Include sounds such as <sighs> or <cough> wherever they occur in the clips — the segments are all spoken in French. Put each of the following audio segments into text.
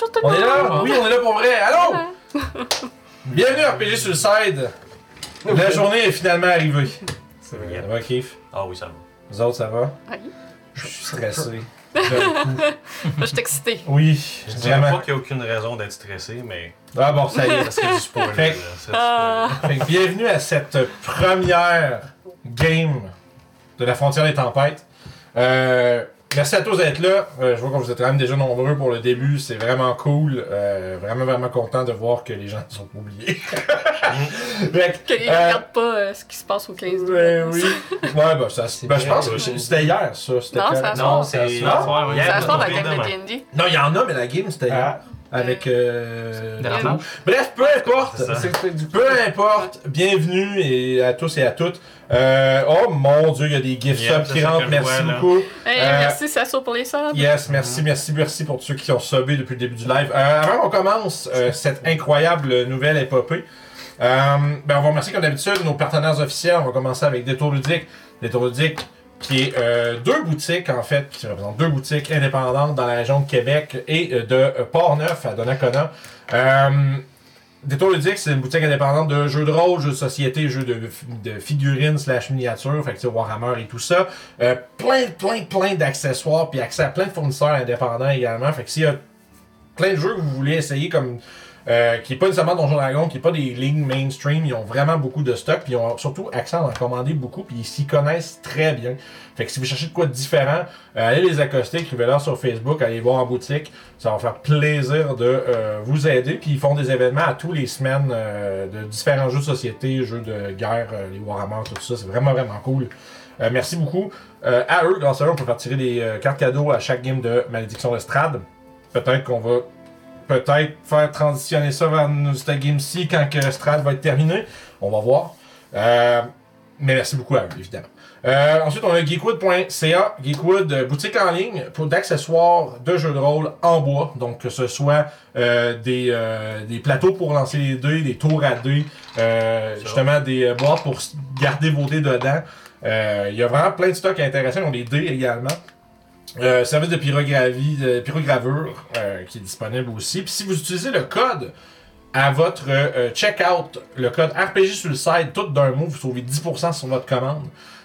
bonjour tout le On est là? Oui, on est là pour vrai. Allô? <laughs> Bienvenue à RPG Suicide. La journée est finalement arrivée. C'est Ça va, Keith? Ah oui, ça va. Vous autres, ça va? Oui. Je suis stressé. <laughs> Moi, je suis excitée. Oui, Je dirais vraiment. pas qu'il n'y a aucune raison d'être stressé, mais Ah bon, ça y est. ça serait du spoiler. Fait- là, ça, du Ah. spoiler. Fait que bienvenue à cette première game de la frontière des tempêtes. Euh, merci à tous d'être là. Euh, je vois que vous êtes quand même déjà nombreux pour le début. C'est vraiment cool. Euh, vraiment, vraiment content de voir que les gens ne <laughs> sont pas oubliés. <laughs> Fait que, Qu'ils euh, regardent pas euh, ce qui se passe au 15 Ben oui. Ouais, bah ça. Ben, je pense que c'était hier, ça. Non, quand- c'est à Non, soir. c'est soir, Ça hier, se passe on avec est la demain. D&D. Non, il y en a, mais la game, c'était hier. Ah. Avec. Euh, De la. Bref, peu importe. Peu importe. Bienvenue et à tous et à toutes. Euh, oh mon dieu, il y a des gift Yeah, subs qui rentrent. Merci vois, beaucoup. Hey, Euh, merci, ça pour les subs. Yes, merci, merci, merci pour tous ceux qui ont subé depuis le début du live. Euh, avant qu'on commence euh, cette incroyable nouvelle épopée, euh, ben on va remercier comme d'habitude nos partenaires officiels. On va commencer avec Détour Ludique. Détour Ludique qui est euh, deux boutiques en fait, qui représentent deux boutiques indépendantes dans la région de Québec et euh, de euh, Port-Neuf à Donnacona. Euh, Détour Ludique, c'est une boutique indépendante de jeux de rôle, jeux de société, jeux de, de figurines slash miniatures, fait que Warhammer et tout ça. Plein, plein, plein d'accessoires, puis accès à plein de fournisseurs indépendants également. Fait que s'il y a plein de jeux que vous voulez essayer comme euh, qui est pas nécessairement Donjon Dragon, qui est pas des lignes mainstream, ils ont vraiment beaucoup de stock, puis ils ont surtout accès à en commander beaucoup, puis ils s'y connaissent très bien. Fait que si vous cherchez de quoi de différent, euh, allez les accoster, écrivez-leur sur Facebook, allez voir en boutique, ça va faire plaisir de euh, vous aider. Puis ils font des événements à tous les semaines euh, de différents jeux de société, jeux de guerre, les Warhammer, tout ça, c'est vraiment vraiment cool. Euh, merci beaucoup. Euh, à eux, grâce à eux, on peut faire tirer des euh, cartes cadeaux à chaque game de Malédiction de Strad. Peut-être qu'on va peut-être faire transitionner ça vers nous- cette game-ci quand que Strad va être terminé. On va voir. Euh, mais merci beaucoup à eux, évidemment. Euh, ensuite, on a geekwood.ca, Geekwood, euh, boutique en ligne pour d'accessoires de jeux de rôle en bois. Donc, que ce soit euh, des, euh, des plateaux pour lancer les dés, des tours à dés, euh, justement des euh, boîtes pour garder vos dés dedans. Euh, Il y a vraiment plein de stocks intéressants. Ils ont des dés également. Euh, service de pyrogravure euh, qui est disponible aussi. Puis si vous utilisez le code à votre euh, checkout, le code RPG sur le site, tout d'un mot, vous sauvez 10% sur votre commande.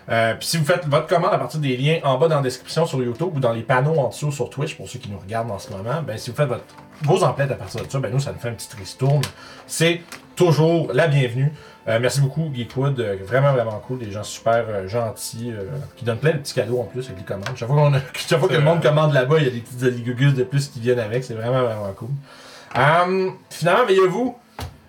Euh, puis si vous faites votre commande à partir des liens en bas dans la description sur YouTube ou dans les panneaux en dessous sur Twitch pour ceux qui nous regardent en ce moment, ben si vous faites votre, vos emplettes à partir de ça, ben nous ça nous fait un petit tristourne. C'est toujours la bienvenue. Euh, merci beaucoup Geekwood, Euh, vraiment vraiment cool, des gens super euh, gentils qui donnent plein de petits cadeaux en plus avec les commandes. Chaque fois, qu'on a- <laughs> chaque fois que le monde commande là-bas, il y a des petites aligugus de plus qui viennent avec, c'est vraiment vraiment cool. Hum, finalement, veillez-vous.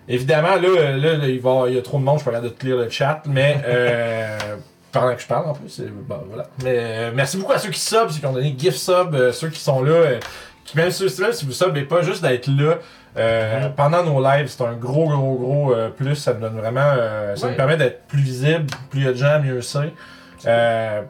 Évidemment, là, là, là, il, va, il y a trop de monde, je peux pas regarder de lire le chat, mais <laughs> pendant que je parle en plus, bon, voilà. Mais merci beaucoup à ceux qui sub, ceux qui ont donné gift sub, ceux qui sont là, même, si- même si vous subez pas, juste d'être là euh, pendant nos lives, c'est un gros, gros, gros euh, plus. Ça nous donne vraiment, euh, ça Ouais. nous permet d'être plus visible, plus il y a de gens, mieux c'est.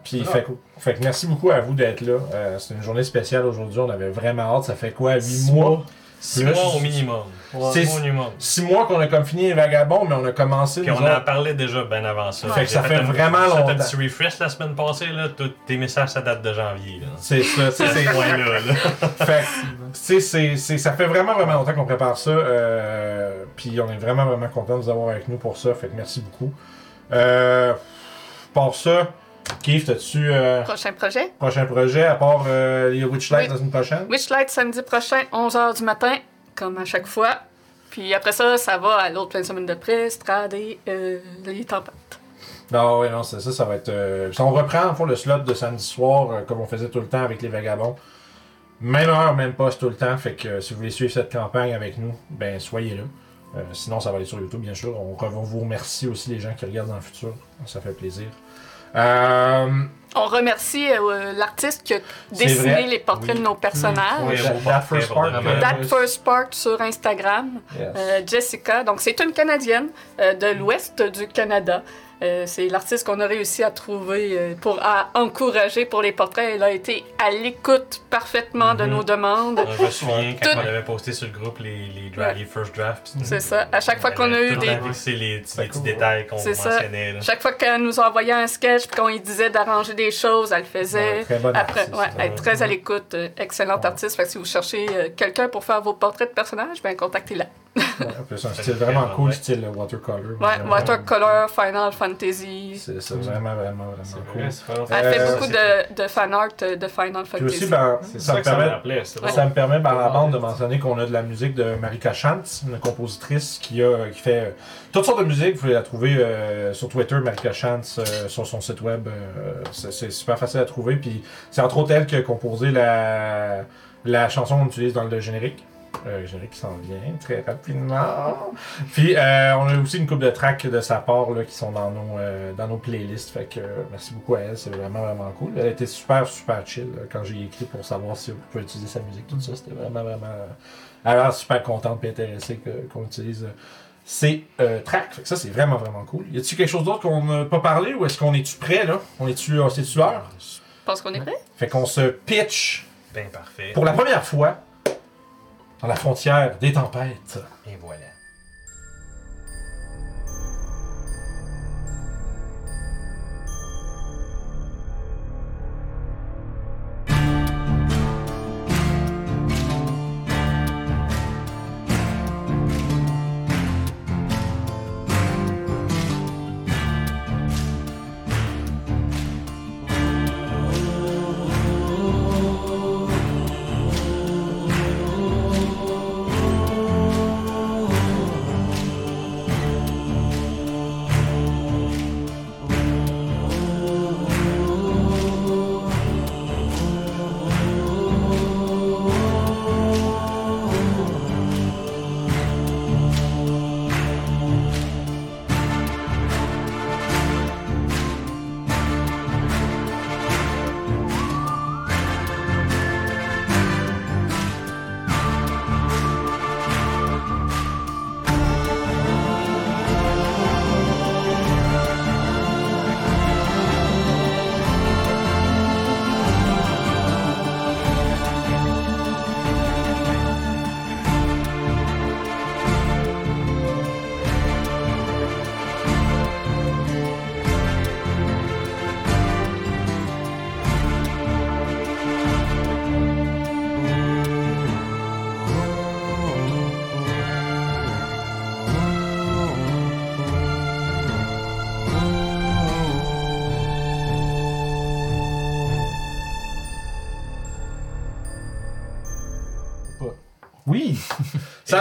Puis C'est fait, que- fait que merci beaucoup à vous d'être là. C'est une journée spéciale aujourd'hui. On avait vraiment hâte. Ça fait quoi, 8 Six mois? mois. Six mois au minimum. C'est- Six minimum. 6 mois qu'on a comme fini les vagabonds, mais on a commencé. Puis on en autres- parlait déjà bien avant ça. Fait que ça fait un- vraiment j'ai fait longtemps. un petit refresh la semaine passée, là. Tous tes messages, ça date de janvier, là. C'est ça, c'est- C'est c'est- ce point-là, là. <laughs> Fait que, tu sais, ça fait vraiment, vraiment longtemps qu'on prépare ça. Euh, puis on est vraiment, vraiment content de vous avoir avec nous pour ça. Fait que merci beaucoup. Euh, pour ça, Keith, as-tu euh, Prochain projet? prochain projet à part euh, les Witchlight Oui. la semaine prochaine? Witchlight samedi prochain, 11h du matin, comme à chaque fois. Puis après ça, ça va à l'autre plein de semaines de près, Strad et euh, les tempêtes. Non, oui, non, c'est ça, ça va être. euh, si on reprend en fond le slot de samedi soir, euh, comme on faisait tout le temps avec les vagabonds. Même heure, même poste tout le temps. Fait que si vous voulez suivre cette campagne avec nous, ben soyez là. Sinon, ça va aller sur YouTube, bien sûr. On, on vous remercie aussi les gens qui regardent dans le futur. Ça fait plaisir. Euh, On remercie euh, l'artiste qui a dessiné les portraits Oui. de nos personnages. Oui, that- beau that first part, euh. That First Part sur Instagram. yes. Euh, Jessica, donc c'est une Canadienne euh, de l'ouest du Canada. Euh, c'est l'artiste qu'on a réussi à trouver euh, pour à encourager pour les portraits. Elle a été à l'écoute parfaitement de Mhm. nos demandes. Je me souviens quand Tout- on avait posté sur le groupe les, les, dra- les first drafts. C'est ça. À chaque fois qu'on a eu des, C'est les petits cool. détails qu'on C'est ça. mentionnait. là. chaque fois qu'elle nous envoyait un sketch puis qu'on lui disait d'arranger des choses, elle le faisait. Ouais, très bonne Après, artiste, ouais, elle est ouais. très à l'écoute, euh, excellente Ouais. artiste. Fait que si vous cherchez quelqu'un pour faire vos portraits de personnages, ben contactez-la. Ouais, <laughs> c'est un style vraiment cool, style watercolor. Ouais, Vraiment, Watercolor, Final Fantasy. C'est c'est vraiment, vraiment, vraiment cool. Elle fait beaucoup de, de fan art euh, de Final Puis Fantasy. aussi, ben, ça, ça me ça permet, Ouais. ça me permet par la bande de mentionner qu'on a de la musique de Marika Chantz, une compositrice qui, a, qui fait euh, toutes sortes de musique. Vous pouvez la trouver euh, sur Twitter, Marika Chantz, euh, sur son site web. euh, c'est c'est super facile à trouver. Puis c'est entre autres elle qui a composé la, la chanson qu'on utilise dans le générique. Euh, générique qui s'en vient très rapidement. Puis euh, on a aussi une coupe de tracks de sa part là, qui sont dans nos, euh, dans nos playlists. Fait que euh, merci beaucoup à elle, c'est vraiment vraiment cool. Elle était super super chill là, quand j'ai écrit pour savoir si on pouvait utiliser sa musique, tout ça. C'était vraiment vraiment. euh, Elle a l'air super contente et intéressée que- qu'on utilise euh, ces euh, tracks. Fait que ça c'est vraiment vraiment cool. Y a-t-il quelque chose d'autre qu'on n'a pas parlé ou est-ce qu'on est-tu prêt là? On est-tu on est-tu heure? Je pense qu'on est prêt? Fait qu'on se pitch Ben parfait. pour la première fois dans la frontière des tempêtes. Et voilà.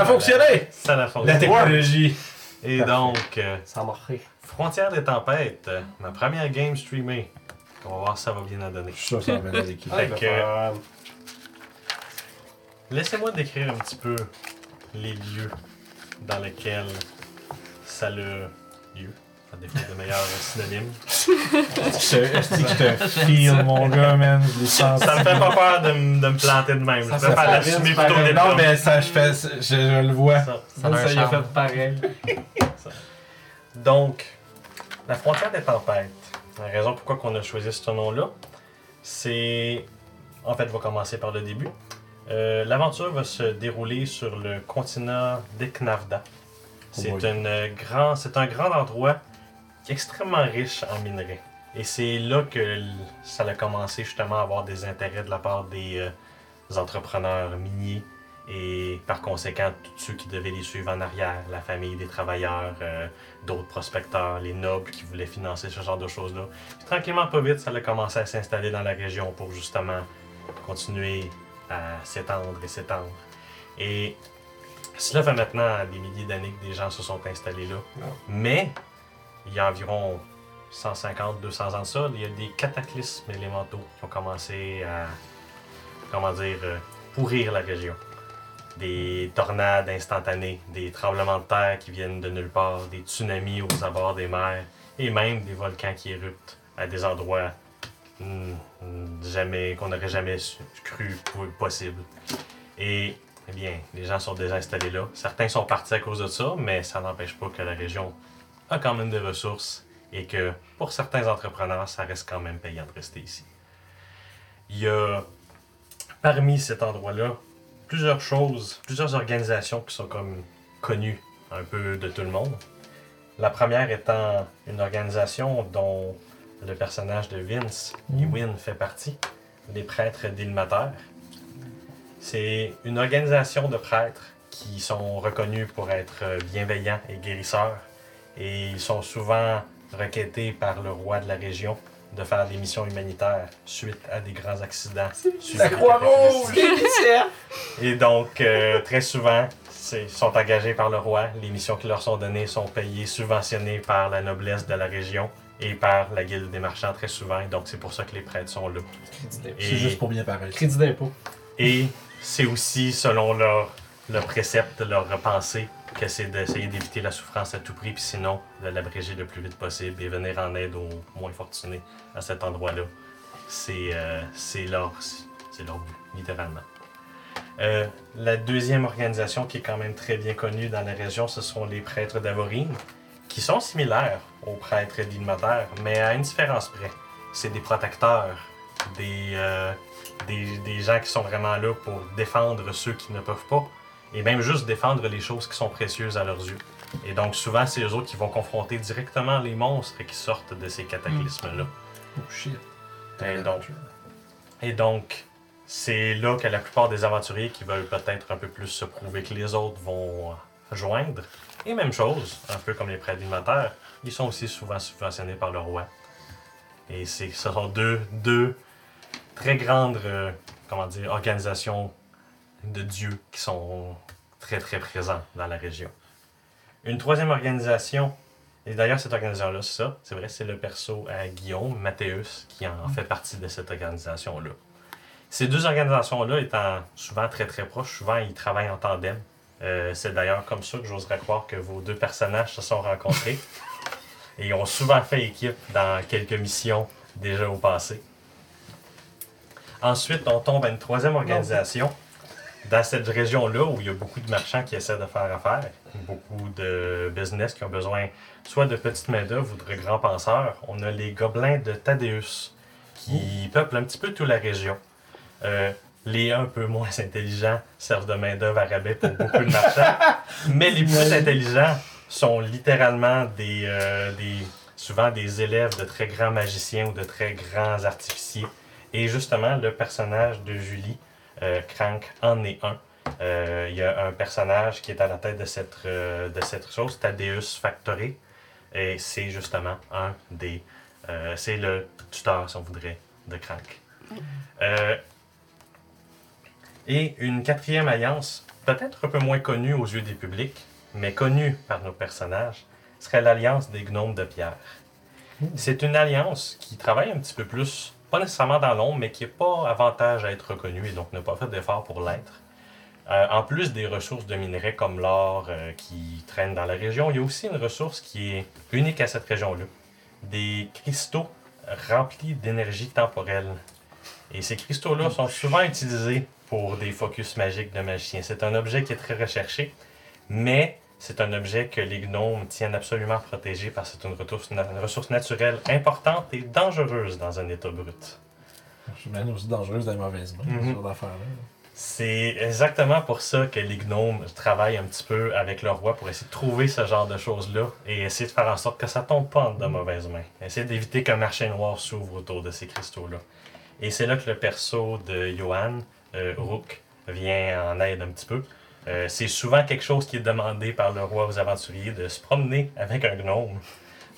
A fonctionné! Ça a La fonctionné. technologie. Et donc, euh, Ça a marché. Frontière des tempêtes, euh, ma première game streamée. On va voir si ça va bien en donner. Je suis sûr que ça va l'équipe. Fait que- euh, Laissez-moi décrire un petit peu les lieux dans lesquels ça a lieu, à défaut de meilleurs synonymes. Je <laughs> est-ce que je te feel, mon gars, man? Ça me fait pas peur de, me planter de même. Ça je préfère fait l'assumer plutôt des Non, mais ça, je fais. Je, je le vois. Ça. Ça, a un ça y a fait pareil. <laughs> Donc, la frontière des tempêtes. La raison pourquoi on a choisi ce nom-là, c'est... En fait, je vais commencer par le début. Euh, L'aventure va se dérouler sur le continent d'Eknavda. C'est Oh une euh, grand, c'est un grand endroit extrêmement riche en minerais. Et c'est là que ça a commencé justement à avoir des intérêts de la part des, euh, des entrepreneurs miniers et par conséquent tous ceux qui devaient les suivre en arrière, la famille des travailleurs, euh, d'autres prospecteurs, les nobles qui voulaient financer ce genre de choses-là. Puis tranquillement, pas vite, ça a commencé à s'installer dans la région pour justement continuer à s'étendre et s'étendre. Et cela fait maintenant des milliers d'années que des gens se sont installés là. Mais il y a environ 150, 200 ans de ça, il y a des cataclysmes élémentaux qui ont commencé à, comment dire, euh, pourrir la région. Des tornades instantanées, des tremblements de terre qui viennent de nulle part, des tsunamis aux abords des mers, et même des volcans qui éruptent à des endroits hmm, jamais qu'on n'aurait jamais cru possible. Et eh bien, les gens sont déjà installés là. Certains sont partis à cause de ça, mais ça n'empêche pas que la région a quand même des ressources et que pour certains entrepreneurs, ça reste quand même payant de rester ici. Il y a parmi cet endroit-là plusieurs choses, plusieurs organisations qui sont comme connues un peu de tout le monde. La première étant une organisation dont le personnage de Vince, Mm. Ewin, fait partie, les prêtres d'Ilmater. C'est une organisation de prêtres qui sont reconnus pour être bienveillants et guérisseurs. Et ils sont souvent requêtés par le roi de la région de faire des missions humanitaires suite à des grands accidents. La Croix-Rouge! et donc, euh, très souvent, ils sont engagés par le roi. Les missions qui leur sont données sont payées, subventionnées par la noblesse de la région et par la guilde des marchands très souvent. Et donc, c'est pour ça que les prêtres sont là. Crédit d'impôt. Et- C'est juste pour bien paraître. Crédit d'impôt. Et c'est aussi, selon leur, leur précepte, leur pensée, que c'est d'essayer d'éviter la souffrance à tout prix, puis sinon, de l'abréger le plus vite possible et venir en aide aux moins fortunés à cet endroit-là. C'est euh, leur, leur but, littéralement. Euh, la deuxième organisation qui est quand même très bien connue dans la région, ce sont les prêtres d'Avorine, qui sont similaires aux prêtres d'Ilmater, mais à une différence près. C'est des protecteurs, des, euh, des, des gens qui sont vraiment là pour défendre ceux qui ne peuvent pas, et même juste défendre les choses qui sont précieuses à leurs yeux. Et donc souvent, c'est eux autres qui vont confronter directement les monstres qui sortent de ces cataclysmes-là. Oh shit. Et donc, et donc, c'est là que la plupart des aventuriers qui veulent peut-être un peu plus se prouver que les autres vont joindre. Et même chose, un peu comme les prêtres alimentaires, ils sont aussi souvent subventionnés par le roi. Et ce sont deux, deux très grandes euh, comment dire, organisations de dieux qui sont très très présents dans la région. Une troisième organisation, et d'ailleurs cette organisation-là, c'est ça, c'est vrai, c'est le perso à Guillaume, Mathéus, qui en fait partie de cette organisation-là. Ces deux organisations-là étant souvent très très proches, souvent ils travaillent en tandem. Euh, c'est d'ailleurs comme ça que j'oserais croire que vos deux personnages se sont rencontrés. <laughs> Et ils ont souvent fait équipe dans quelques missions déjà au passé. Ensuite, on tombe à une troisième organisation dans cette région-là où il y a beaucoup de marchands qui essaient de faire affaire, beaucoup de business qui ont besoin soit de petites main-d'œuvre ou de grands penseurs. On a les gobelins de Thaddeus qui peuplent un petit peu toute la région. Euh, les un peu moins intelligents servent de main-d'œuvre à rabais pour beaucoup de marchands, <laughs> mais les plus intelligents sont littéralement des, euh, des, souvent des élèves de très grands magiciens ou de très grands artificiers. Et justement, le personnage de Julie, Crank, en est un. Euh, Il y a un personnage qui est à la tête de cette, euh, de cette chose, Thaddeus Factory. Et c'est justement un des. euh, c'est le tuteur, si on voudrait, de Crank. Euh, et une quatrième alliance, peut-être un peu moins connue aux yeux des publics, mais connue par nos personnages, serait l'Alliance des Gnomes de Pierre. C'est une alliance qui travaille un petit peu plus, pas nécessairement dans l'ombre, mais qui n'a pas avantage à être reconnue et donc n'a pas fait d'effort pour l'être. Euh, en plus des ressources de minerais comme l'or euh, qui traînent dans la région, il y a aussi une ressource qui est unique à cette région-là. Des cristaux remplis d'énergie temporelle. Et ces cristaux-là sont souvent utilisés pour des focus magiques de magiciens. C'est un objet qui est très recherché, mais c'est un objet que les gnomes tiennent absolument à protéger parce que c'est une ressource, na- une ressource naturelle importante et dangereuse dans un état brut. Même aussi dangereuse dans les mauvaises mains, Mhm. ce genre d'affaires-là. C'est exactement pour ça que les gnomes travaillent un petit peu avec le roi pour essayer de trouver ce genre de choses-là et essayer de faire en sorte que ça tombe pas entre de mauvaises mains. Essayer d'éviter qu'un marché noir s'ouvre autour de ces cristaux-là. Et c'est là que le perso de Johan, euh, Rook, vient en aide un petit peu. Euh, c'est souvent quelque chose qui est demandé par le roi aux aventuriers de se promener avec un gnome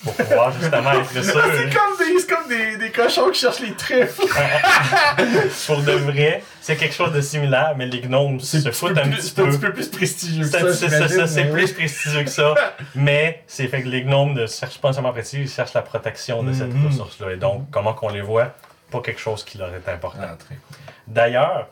pour pouvoir justement être <laughs> sûr. C'est comme, des, c'est comme des, des cochons qui cherchent les trèfles. <laughs> pour de vrai, c'est quelque chose de similaire, mais les gnomes se foutent un petit c'est un peu. petit peu plus prestigieux que ça, c'est ça, plus prestigieux que ça. <laughs> mais c'est fait que les gnomes ne cherchent pas seulement prestige, ils cherchent la protection de cette Mhm. ressource-là. Et donc, comment qu'on les voit, pas quelque chose qui leur est important. Ah. D'ailleurs,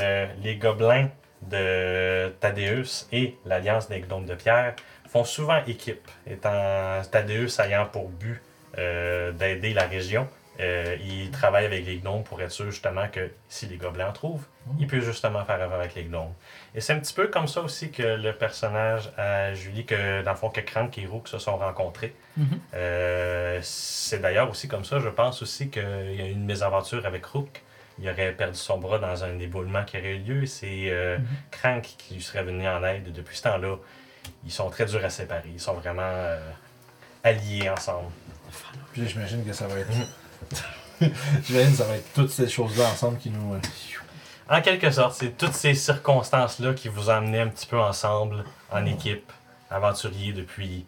euh, les gobelins de Thaddeus et l'Alliance des gnomes de pierre font souvent équipe, étant Thaddeus ayant pour but euh, d'aider la région. Euh, il travaille avec les gnomes pour être sûr justement que si les gobelins en trouvent, il peut justement faire affaire avec les gnomes. Et c'est un petit peu comme ça aussi que le personnage à Julie, que dans le fond que Crank et Rook se sont rencontrés. Mhm. Euh, c'est d'ailleurs aussi comme ça, je pense aussi qu'il y a eu une mésaventure avec Rook. Il aurait perdu son bras dans un éboulement qui aurait eu lieu. C'est euh, Mhm. Crank qui lui serait venu en aide. Depuis ce temps-là, ils sont très durs à séparer. Ils sont vraiment euh, alliés ensemble. Puis j'imagine que ça va être. <laughs> j'imagine que ça va être toutes ces choses-là ensemble qui nous. euh, En quelque sorte, c'est toutes ces circonstances-là qui vous ont amené un petit peu ensemble, en équipe, aventurier depuis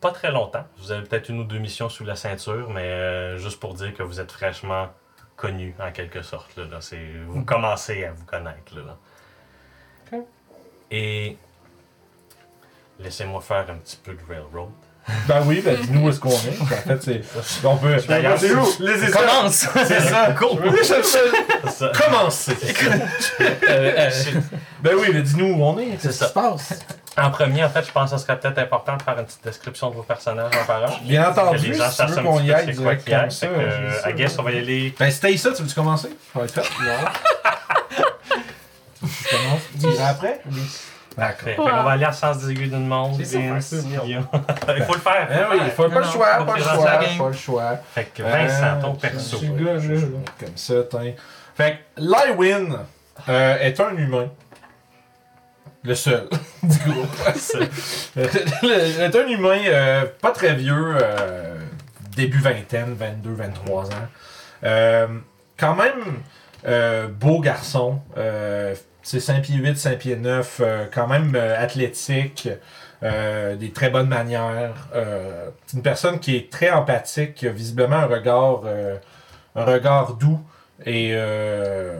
pas très longtemps. Vous avez peut-être une ou deux missions sous la ceinture, mais euh, juste pour dire que vous êtes fraîchement connus, en quelque sorte. Là, là. C'est, vous commencez à vous connaître. Là, là. Ok. Et laissez-moi faire un petit peu de railroad. <laughs> Ben oui, ben dis-nous où est-ce qu'on est. En fait, c'est. On peut. D'ailleurs, c'est où? Les. Commence! C'est ça. <laughs> Cool. Commencez. <laughs> Euh, euh, Ben oui, mais dis-nous où on est. C'est Qu'est-ce ça. qui se passe? En premier, en fait, je pense que ce serait peut-être important de faire une petite description de vos personnages en parole. Bien entendu, les gens si tu veux qu'on y aille c'est quoi direct comme ça. Fait que, euh, I guess on va y aller. Ben, c'était ça, tu veux-tu commencer? Ça va être fait. Non. tu commences? Tu après? D'accord. Fait, fait qu'on va aller à sens des aiguilles d'une montre. Il faut le faire. Eh oui, faut pas Non, le non, choix, faut pas le présenter choix, pas le choix. Fait que Vincent, ton Euh, perso. Comme ça, tiens. Fait que Lywin euh, est un humain. Le seul <laughs> du groupe. Le- est un humain euh, pas très vieux, euh, début vingtaine, 22, 23 ans. Euh, quand même euh, beau garçon. Euh, c'est 5 pieds 8, 5 pieds 9, euh, quand même euh, athlétique, euh, des très bonnes manières. Euh, c'est une personne qui est très empathique, qui a visiblement un regard, euh, un regard doux et, euh,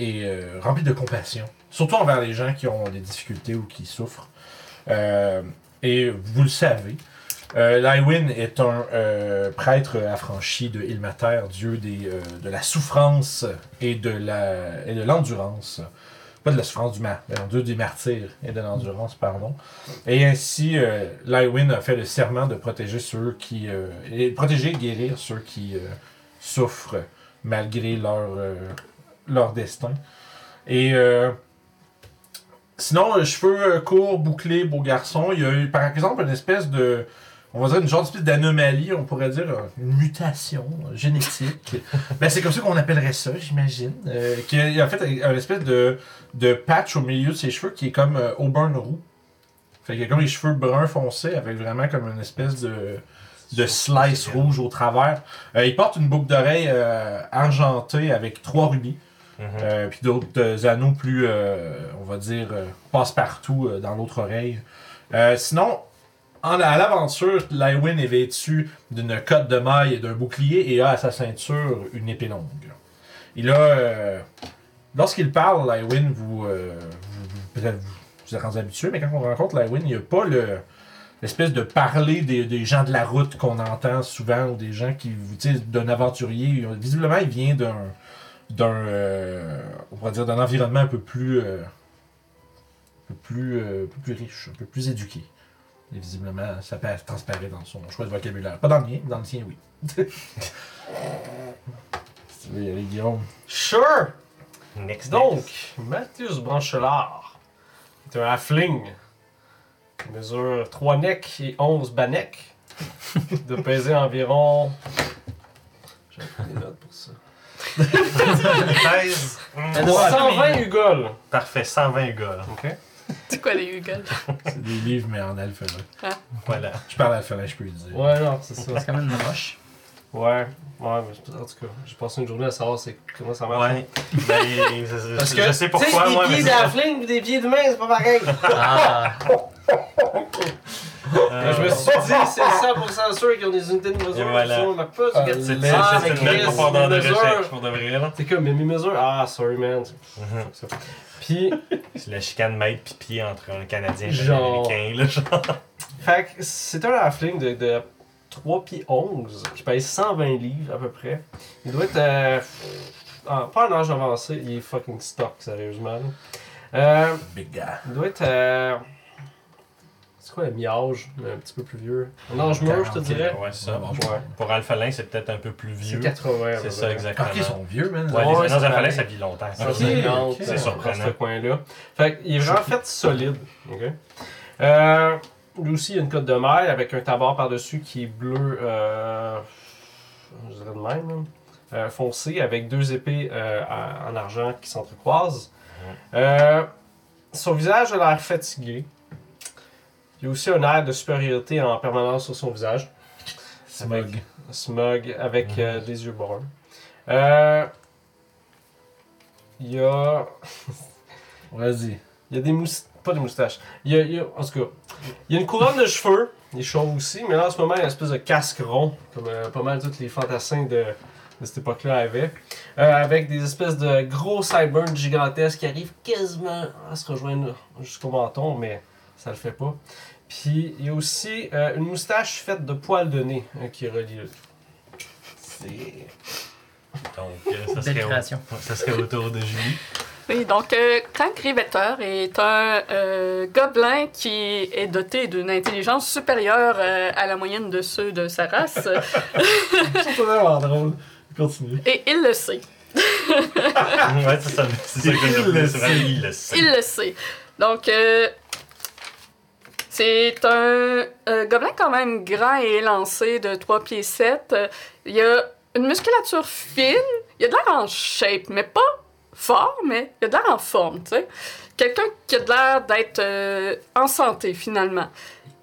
euh, rempli de compassion. Surtout envers les gens qui ont des difficultés ou qui souffrent. Euh, et vous le savez, euh, Lywin est un euh, prêtre affranchi de Ilmater, dieu des, euh, de la souffrance et de la et de l'endurance. Pas de la souffrance du mal, dieu des martyrs et de l'endurance, pardon. Et ainsi, Lywin a fait le serment de protéger ceux qui. et protéger et guérir ceux qui souffrent malgré leur, leur destin. Et sinon, euh, cheveux euh, courts, bouclés, beau garçon. Il y a eu, par exemple, une espèce de. On va dire une genre d'espèce d'anomalie, on pourrait dire euh, une mutation génétique. <laughs> ben, c'est comme ça qu'on appellerait ça, j'imagine. Euh, qui a, a fait un espèce de, de patch au milieu de ses cheveux qui est comme euh, auburn roux. Fait qu'il a comme les cheveux bruns foncés avec vraiment comme une espèce de, de slice rouge au travers. Euh, il porte une boucle d'oreille argentée avec trois rubis. Mhm. Euh, puis d'autres euh, anneaux plus, euh, on va dire, passe-partout dans l'autre oreille. Sinon, à l'aventure, Lywin est vêtu d'une cotte de maille et d'un bouclier et a à sa ceinture une épée longue. Il a, lorsqu'il parle, Lywin, vous, vous, vous- vous, êtes habitué, mais quand on rencontre Lywin, il n'y a pas le, l'espèce de parler des, gens de la route qu'on entend souvent ou des gens qui, vous sais, d'un aventurier. Visiblement, il vient d'un d'un euh, on pourrait dire d'un environnement un peu plus euh, un peu plus euh, un peu plus riche, un peu plus éduqué. Et visiblement, ça peut transparaître dans son choix de vocabulaire. Pas dans le mien, dans le tien, oui. <laughs> si tu veux y aller, Guillaume. Sure! Next Donc, Mathias Branchelard est un halfling. Il mesure 3 necks et 11 banecs. de peser environ. J'ai pris des notes. 13. Elle doit- 120 Ugol. Parfait, 120 gars. Ok. C'est quoi les Hugel? C'est des livres, mais en alphabet. Voilà. Je parle alphabet, je peux le dire. Ouais, non, c'est ça. C'est quand même moche. Ouais, ouais, mais en tout cas, j'ai passé une journée à savoir c'est comment ça marche. Ouais. Ben, je, Parce que, je sais pourquoi, tu sais, moi, des pieds d'halfling et des pieds d'humain, c'est pas pareil. Ah, <laughs> Euh, je me suis dit, c'est 100% sûr qu'ils ont des unités de mesure. Voilà. ça, on marque pas, Ah, c'est C'est quatre- c'est- c'est mais une belle profondeur de recherche pour de vrai, là. C'est comme, mais mes mesures, ah, sorry man. Mhm. Puis, C'est la chicane maître pis pied entre un Canadien et un. Américain, là, genre. fait que c'est un halfling de, de 3 pieds 11 qui pèse 120 livres à peu près. Il doit être. euh, ah, pas un âge avancé, il est fucking stock, sérieusement. Euh, Big guy. il doit être. euh, c'est quoi le mi-âge, mais un petit peu plus vieux? Un âge mûr, je te dirais. Ouais, c'est ça. Bon, Ouais. Pour Alphalin, c'est peut-être un peu plus C'est vieux. 80. à peu C'est ça, exactement. Ok, ils sont vieux, man. Ouais, Ouais, les c'est Alphalin, ça vit longtemps. Ça Ok, fait 50, ok. euh, C'est surprenant. ce coin-là. Fait qu'il est vraiment fait solide. ok? Euh, lui aussi, il a une cote de maille avec un tabard par-dessus qui est bleu, euh, je dirais de même, hein, euh, foncé, avec deux épées euh, en en argent qui s'entrecroisent. Euh, son visage a l'air fatigué. Il y a aussi un air de supériorité en permanence sur son visage. Smug. Smug avec euh, des yeux bruns. Euh, Il y a. <laughs> Vas-y. Il y a des moustaches. Pas des moustaches. Il y a, il y a- En tout cas, il y a une couronne de cheveux. Il est chauve aussi, mais là en ce moment, il y a une espèce de casque rond, comme euh, pas mal tous les fantassins de, de cette époque-là avaient. Avec des espèces de gros sideburns gigantesques qui arrivent quasiment à se rejoindre jusqu'au menton, mais ça le fait pas. Puis il y a aussi euh, une moustache faite de poils de nez hein, qui relie le tout. C'est. Donc, euh, ça, serait au, ça serait au tour de Julie. Oui, donc euh, Crank Riveter est un euh, gobelin qui est doté d'une intelligence supérieure euh, à la moyenne de ceux de sa race. <laughs> C'est vraiment drôle. Continue. et il le sait. ouais, c'est ça, ça que Il je le sait. il le sait. Il le sait. Donc, euh, c'est un euh, gobelin quand même grand et élancé de 3 pieds 7. Euh, Il y a une musculature fine. Il a de l'air en shape, mais pas fort, mais il a de l'air en forme, tu sais. Quelqu'un qui a de l'air d'être euh, en santé, finalement.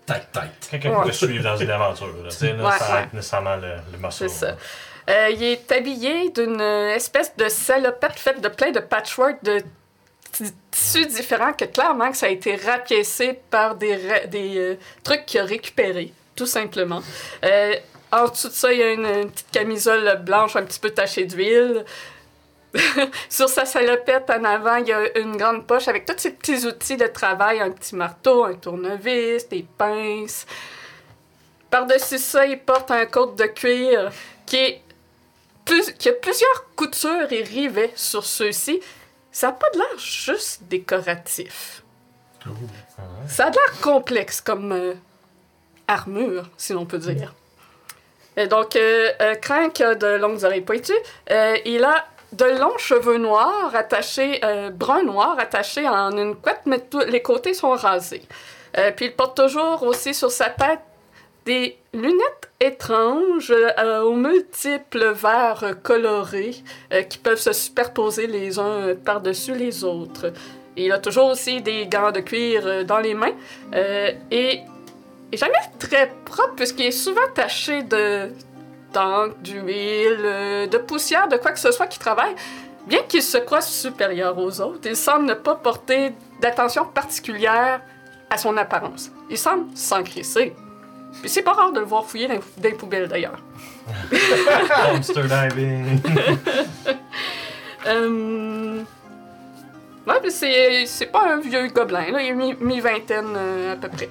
Tête, tête. Quelqu'un qui Ouais. peut suivre dans une aventure. Là. Tu sais, là, Ouais, ça va ouais. être nécessairement le, le morceau. C'est ça. Euh, il est habillé d'une espèce de salopette faite de plein de patchwork de tissus différents que clairement que ça a été rapiécé par des, des euh, trucs qu'il a récupérés, tout simplement. Euh, en dessous de ça, il y a une, petite camisole blanche un petit peu tachée d'huile. <laughs> Sur sa salopette en avant, il y a une grande poche avec tous ses petits outils de travail, un petit marteau, un tournevis, des pinces. Par-dessus ça, il porte un côte de cuir qui, qui a plusieurs coutures et rivets sur ceux-ci. Ça n'a pas de l'air juste décoratif. Ça a de l'air complexe comme euh, armure, si l'on peut dire. Et donc, euh, euh, Crank a de longues oreilles pointues. Euh, il a de longs cheveux noirs attachés, euh, brun-noir attachés en une couette, mais tous- les côtés sont rasés. Puis il porte toujours aussi sur sa tête des lunettes étranges euh, aux multiples verres colorés euh, qui peuvent se superposer les uns par-dessus les autres. Et il a toujours aussi des gants de cuir euh, dans les mains et est jamais très propre puisqu'il est souvent taché de d'encre, d'huile, de poussière, de quoi que ce soit qui travaille. Bien qu'il se croit supérieur aux autres, il semble ne pas porter d'attention particulière à son apparence. Il semble s'encrisser. Puis c'est pas rare de le voir fouiller dans, dans les poubelles d'ailleurs. <laughs> Dumpster diving. Euh... <laughs> Ouais, puis c'est, c'est pas un vieux gobelin, là. Il est mi- mi-vingtaine euh, à peu près.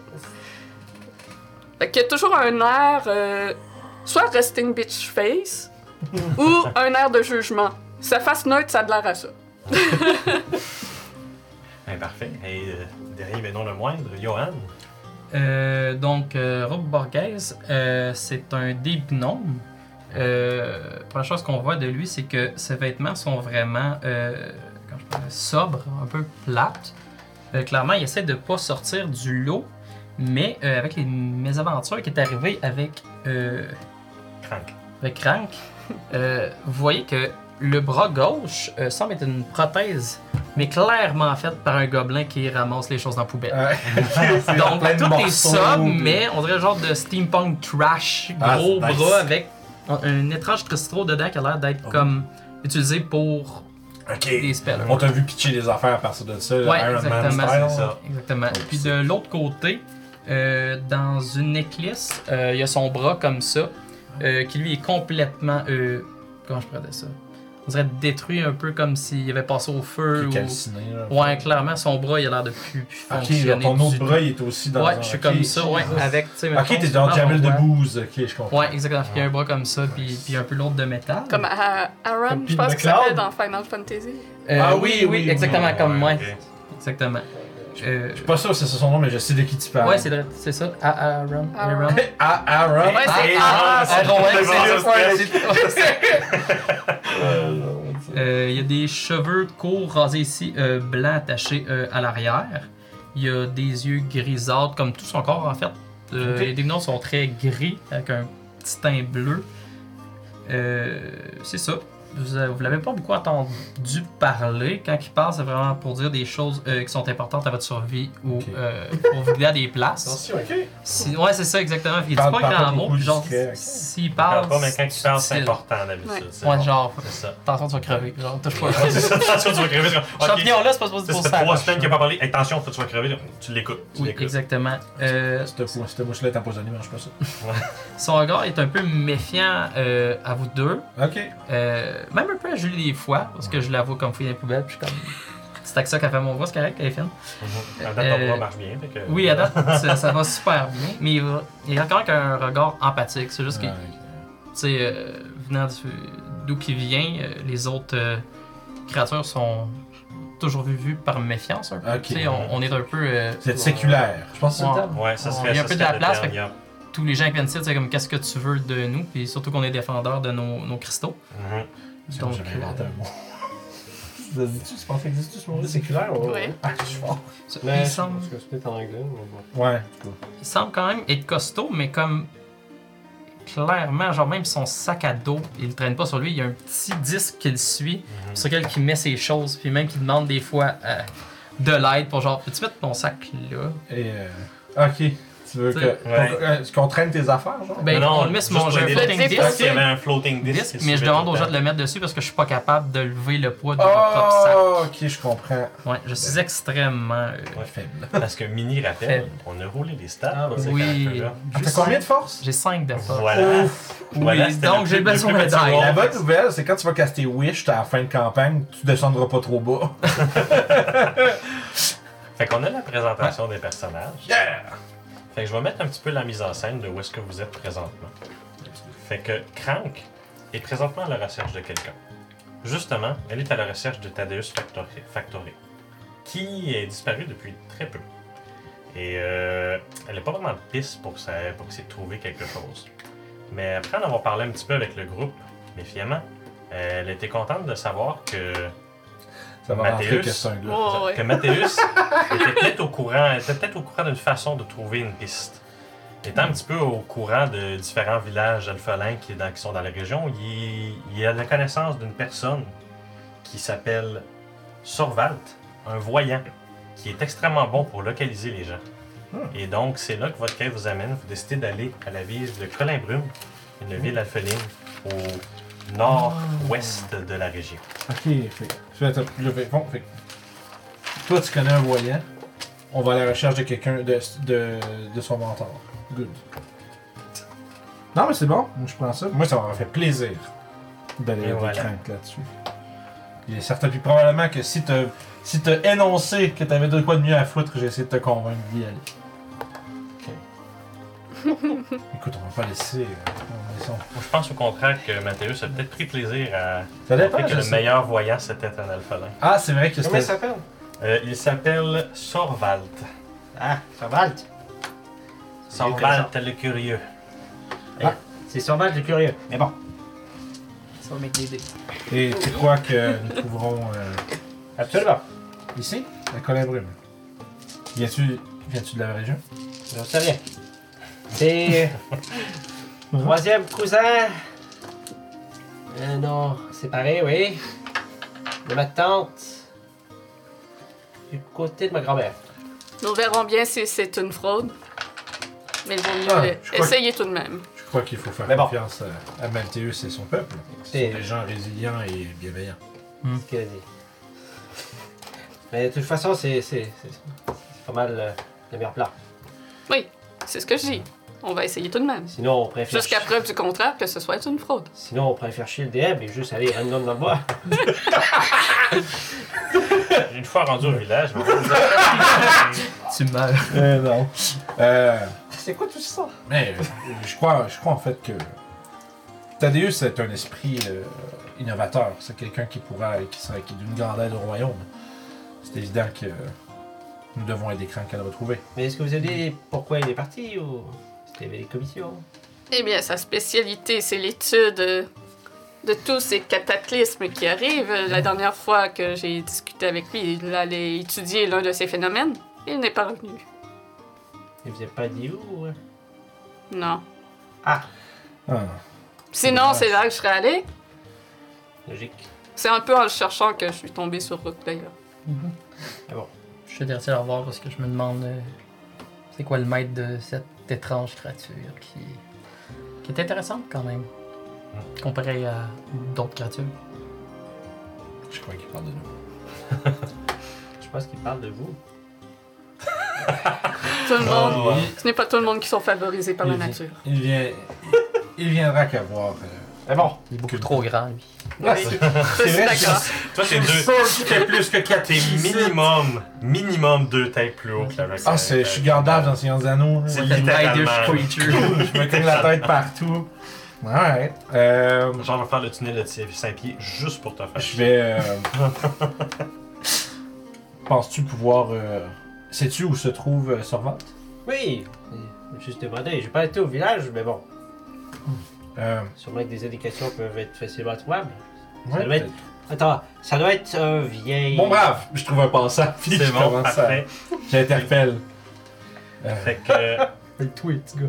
Fait qu'il a toujours un air, euh, soit resting bitch face, <laughs> ou un air de jugement. Sa face neutre, ça a de l'air à ça. Ben, parfait. Et euh, dernier, mais non le moindre, Johan? Euh, donc, euh, Rob Borghese, euh, c'est un des gnomes. Euh, première chose qu'on voit de lui, c'est que ses vêtements sont vraiment sobres, un peu plates. Clairement, il essaie de pas sortir du lot, mais avec les mésaventures qui est arrivé avec, Crank. avec Crank, vous voyez que le bras gauche semble être une prothèse, mais clairement faite par un gobelin qui ramasse les choses dans la poubelle. Ouais. <laughs> Donc, tout est sobre, mais on dirait genre de steampunk trash, Ah, gros bras avec un, étrange cristaux dedans qui a l'air d'être Oh. comme utilisé pour Ok. des spells. On t'a vu pitcher des affaires à partir de ça, Ouais, Iron Man style. ça. Exactement. Oh, Puis de l'autre côté, euh, dans une éclisse, euh, il y a son bras comme ça, euh, qui lui est complètement. euh, comment je dire ça? On dirait détruit un peu comme s'il avait passé au feu. Ou- calciné, là. Ouais, clairement, son bras, il a l'air de plus, plus Ok, fonctionner. ton autre bras, il est aussi dans Ouais, un- je suis ok. comme ça, ouais, avec, tu sais, Ok, t'es dans Jamel de Booze, ok, je comprends. Ouais, exactement. Il y a un bras comme ça, puis, puis un peu l'autre de métal. Comme à- Aaron, Comme je pense qu'il s'appelle dans Final Fantasy. Euh, Ah oui, oui, oui, oui, exactement comme moi. Exactement. Euh, Je suis pas sûr que c'est ça son nom, mais je sais de qui tu parles. ouais, c'est vrai, c'est ça. A- Aaron. Aaron. Aaron. Aaron. Ouais, c'est Aaron, ouais, c'est c'est- <laughs> Euh, Il y a des cheveux courts rasés ici, euh, blancs attachés euh, à l'arrière. Il y a des yeux grisâtres, comme tout son corps en fait. Euh. Les démons sont très gris, avec un petit teint bleu. Euh, c'est ça. Vous, euh, vous l'avez pas beaucoup entendu parler. Quand il parle, c'est vraiment pour dire des choses euh, qui sont importantes à votre survie ou euh, pour vous guider à des places. Attention, ok. Si- ouais, c'est ça exactement. Il dit Parle- pas parle grand mot, puis genre, s'il Il parle. parle pas, mais quand il parle, c'est important d'habitude. Ouais. c'est Ouais, bon. genre, C'est ça. attention, tu vas crever. Genre, touche pas. Attention, tu vas crever. Champignon là, c'est pas supposé Ça pour fait ça. trois semaines qu'il a pas parlé. Attention, tu vas crever. Tu l'écoutes. Oui, exactement. Cette mouche-là est empoisonnée, mange pas ça. son regard est un peu méfiant à vous deux. Ok. Euh, même un peu à Julie des fois, parce que je la vois comme fouille dans les poubelles, puis je suis comme. C'est avec ça qu'elle fait mon voix, c'est correct, elle est fine. Mhm. À date, ton Euh, bras marche bien. que- Oui, à date, ça, ça va super bien, mais il, va- il a quand même un regard empathique. C'est juste que, tu sais, euh, venant du- d'où qu'il vient, euh, les autres euh, créatures sont toujours vues, vues par méfiance un peu. Ok. Tu sais, on, on est un peu. euh, êtes séculaire. Je pense que c'est le Ouais. terme. Ouais, ça On- serait il y a un ça peu de la place, fait tous les gens qui viennent ici, c'est comme qu'est-ce que tu veux de nous, puis surtout qu'on est défendeurs de nos, nos cristaux. Mhm. C'est Donc, j'avais inventé euh, un mot. Tu penses que existe ce mot-là? Séculaire, ouais. Ouais. Ah, je suis fort. Mais il, semble, pense que c'est peut-être en anglais. mais bon. Ouais, il semble quand même être costaud, mais comme clairement, genre même son sac à dos, il le traîne pas sur lui, il y a un petit disque qui le suit, Mhm. sur lequel il met ses choses, puis même qu'il demande des fois euh, de l'aide pour genre, peux-tu mettre ton sac là? Et euh, ok. Tu veux que, ouais. qu'on euh, qu'on traîne tes affaires, genre? Ben, Non, on le met sur mon jeu floating disc, qu'il y avait un floating disc. mais je demande aux gens de le mettre dessus parce que je suis pas capable de lever le poids de mon propre sac. Oh, ok, je comprends. Ouais, je suis extrêmement euh, Ouais. Faible. Parce que Mini rappelle, Faible. on a roulé les stats. Ah, oui. Ah, T'as combien de force? J'ai 5 de force. Voilà. Ouf. Voilà, oui, donc j'ai besoin de roll. La bonne nouvelle, c'est quand tu vas caster Wish à la fin de campagne, tu descendras pas trop bas. <laughs> Fait qu'on a la présentation des personnages. Yeah! Fait que je vais mettre un petit peu la mise en scène de où est-ce que vous êtes présentement. Fait que Crank est présentement à la recherche de quelqu'un. Justement, elle est à la recherche de Thaddeus Factory, qui est disparu depuis très peu. Et euh, elle n'a pas vraiment de piste pour, pour essayer de trouver quelque chose. Mais après en avoir parlé un petit peu avec le groupe, méfiamment, elle était contente de savoir que Ça va Mathéus. que c'est un gars. Oh, que. Mathéus était peut-être au courant, était peut-être au courant d'une façon de trouver une piste. Étant un petit peu au courant de différents villages alphelins qui, sont dans la région, il, il a la connaissance d'une personne qui s'appelle Sorvalt, un voyant, qui est extrêmement bon pour localiser les gens. Hmm. Et donc, c'est là que votre quête vous amène. Vous décidez d'aller à la ville de Colimbrume, une ville alpheline au nord-ouest de la région. Ok, fait. fait, attends, je fais- bon, fait. Toi, tu connais un voyant. On va à la recherche de quelqu'un de, de, de son mentor. Good. Non, mais c'est bon. Moi, je prends ça. Moi, ça m'a fait plaisir d'aller Et avec voilà. Là-dessus. Il est certain, puis probablement que si t'as si t'as énoncé que t'avais de quoi de mieux à foutre, j'ai essayé de te convaincre d'y aller. <laughs> Écoute, on va pas laisser. euh, Je pense au contraire que Mathéus a peut-être pris plaisir à Ça dépend, que le sais. meilleur voyant c'était un alphelin. Ah, c'est vrai que Comment il c'était. s'appelle? Euh, il s'appelle Sorvalt. Ah, Sorvalt. Sorvalt le curieux. C'est Sorvalt le curieux. Mais bon. Ça va m'aider. Et tu crois que nous trouverons euh, Absolument. ici, à Colimbrume? Viens-tu viens-tu de la région? Je sais rien. C'est. <laughs> Troisième cousin. Euh, non, séparé, oui. De ma tante. Du côté de ma grand-mère. Nous verrons bien si c'est une fraude. Mais il vaut mieux Ah, je crois essayer tout de même. Je crois qu'il faut faire Mais bon. confiance à, à Malthéus et son peuple. Ce C'est- sont des gens résilients et bienveillants. ce qu'elle a dit. Mais de toute façon, c'est c'est- c'est- c'est pas mal euh, le meilleur plan. Oui, c'est ce que je dis. On va essayer tout de même. Sinon, on préfère. Jusqu'à preuve du contraire que ce soit une fraude. Sinon, on préfère chier le DM et juste aller random dans le bois. <laughs> Une fois rendu au village, je vais vous dire- Tu meurs. Euh, non. Euh, C'est quoi tout ça? mais euh, je crois, je crois en fait que Thaddeus est un esprit euh, innovateur. C'est quelqu'un qui pourra, qui serait qui d'une grande aide au royaume. C'est évident que nous devons aider Crank à le retrouver. Mais est-ce que vous avez dit pourquoi il est parti ou? C'était des commissions? Eh bien, sa spécialité, c'est l'étude de tous ces cataclysmes qui arrivent. La dernière fois que j'ai discuté avec lui, il allait étudier l'un de ces phénomènes. Il n'est pas revenu. Il vous a pas dit où? hein? Non. Ah, Sinon, dommage. c'est là que je serais allé. Logique. C'est un peu en le cherchant que je suis tombée sur Rook d'ailleurs. Je suis intéressé à revoir parce que je me demande euh, c'est quoi le maître de cette étrange créature qui, qui est intéressante quand même. Comparé à d'autres créatures. Je crois qu'il parle de nous. <laughs> Je pense qu'il parle de vous. <laughs> Tout le monde. Ouais. Ce n'est pas tout le monde qui sont favorisés par la vient- nature. Il vient. Il viendra qu'à voir. euh, Mais bon, Il est beaucoup trop grand, lui. Je c'est- vrai, d'accord. Toi, t'es deux. plus que 4 T'es minimum, minimum deux têtes plus haut que la Ah, c'est, je suis Gandalf dans Seigneur des Anneaux. C'est Ouais. littéralement. <laughs> je me cogne la tête partout. Ouais. Euh, Genre, on va faire le tunnel de 5 pieds juste pour te faire. je vais. euh, Penses-tu pouvoir. euh, Sais-tu où se trouve euh, Sorvant? Oui! Je suis demandé. J'ai pas été au village, mais bon. Euh, Sûrement que des indications peuvent être facilement trouvables. ouais, doit être-. Attends, ça doit être un vieil. Bon, brave! Je trouve un passant. <laughs> Puis C'est je bon, commence à- parfait. J'interpelle. Euh, Fait que, <laughs> le tweet, gars.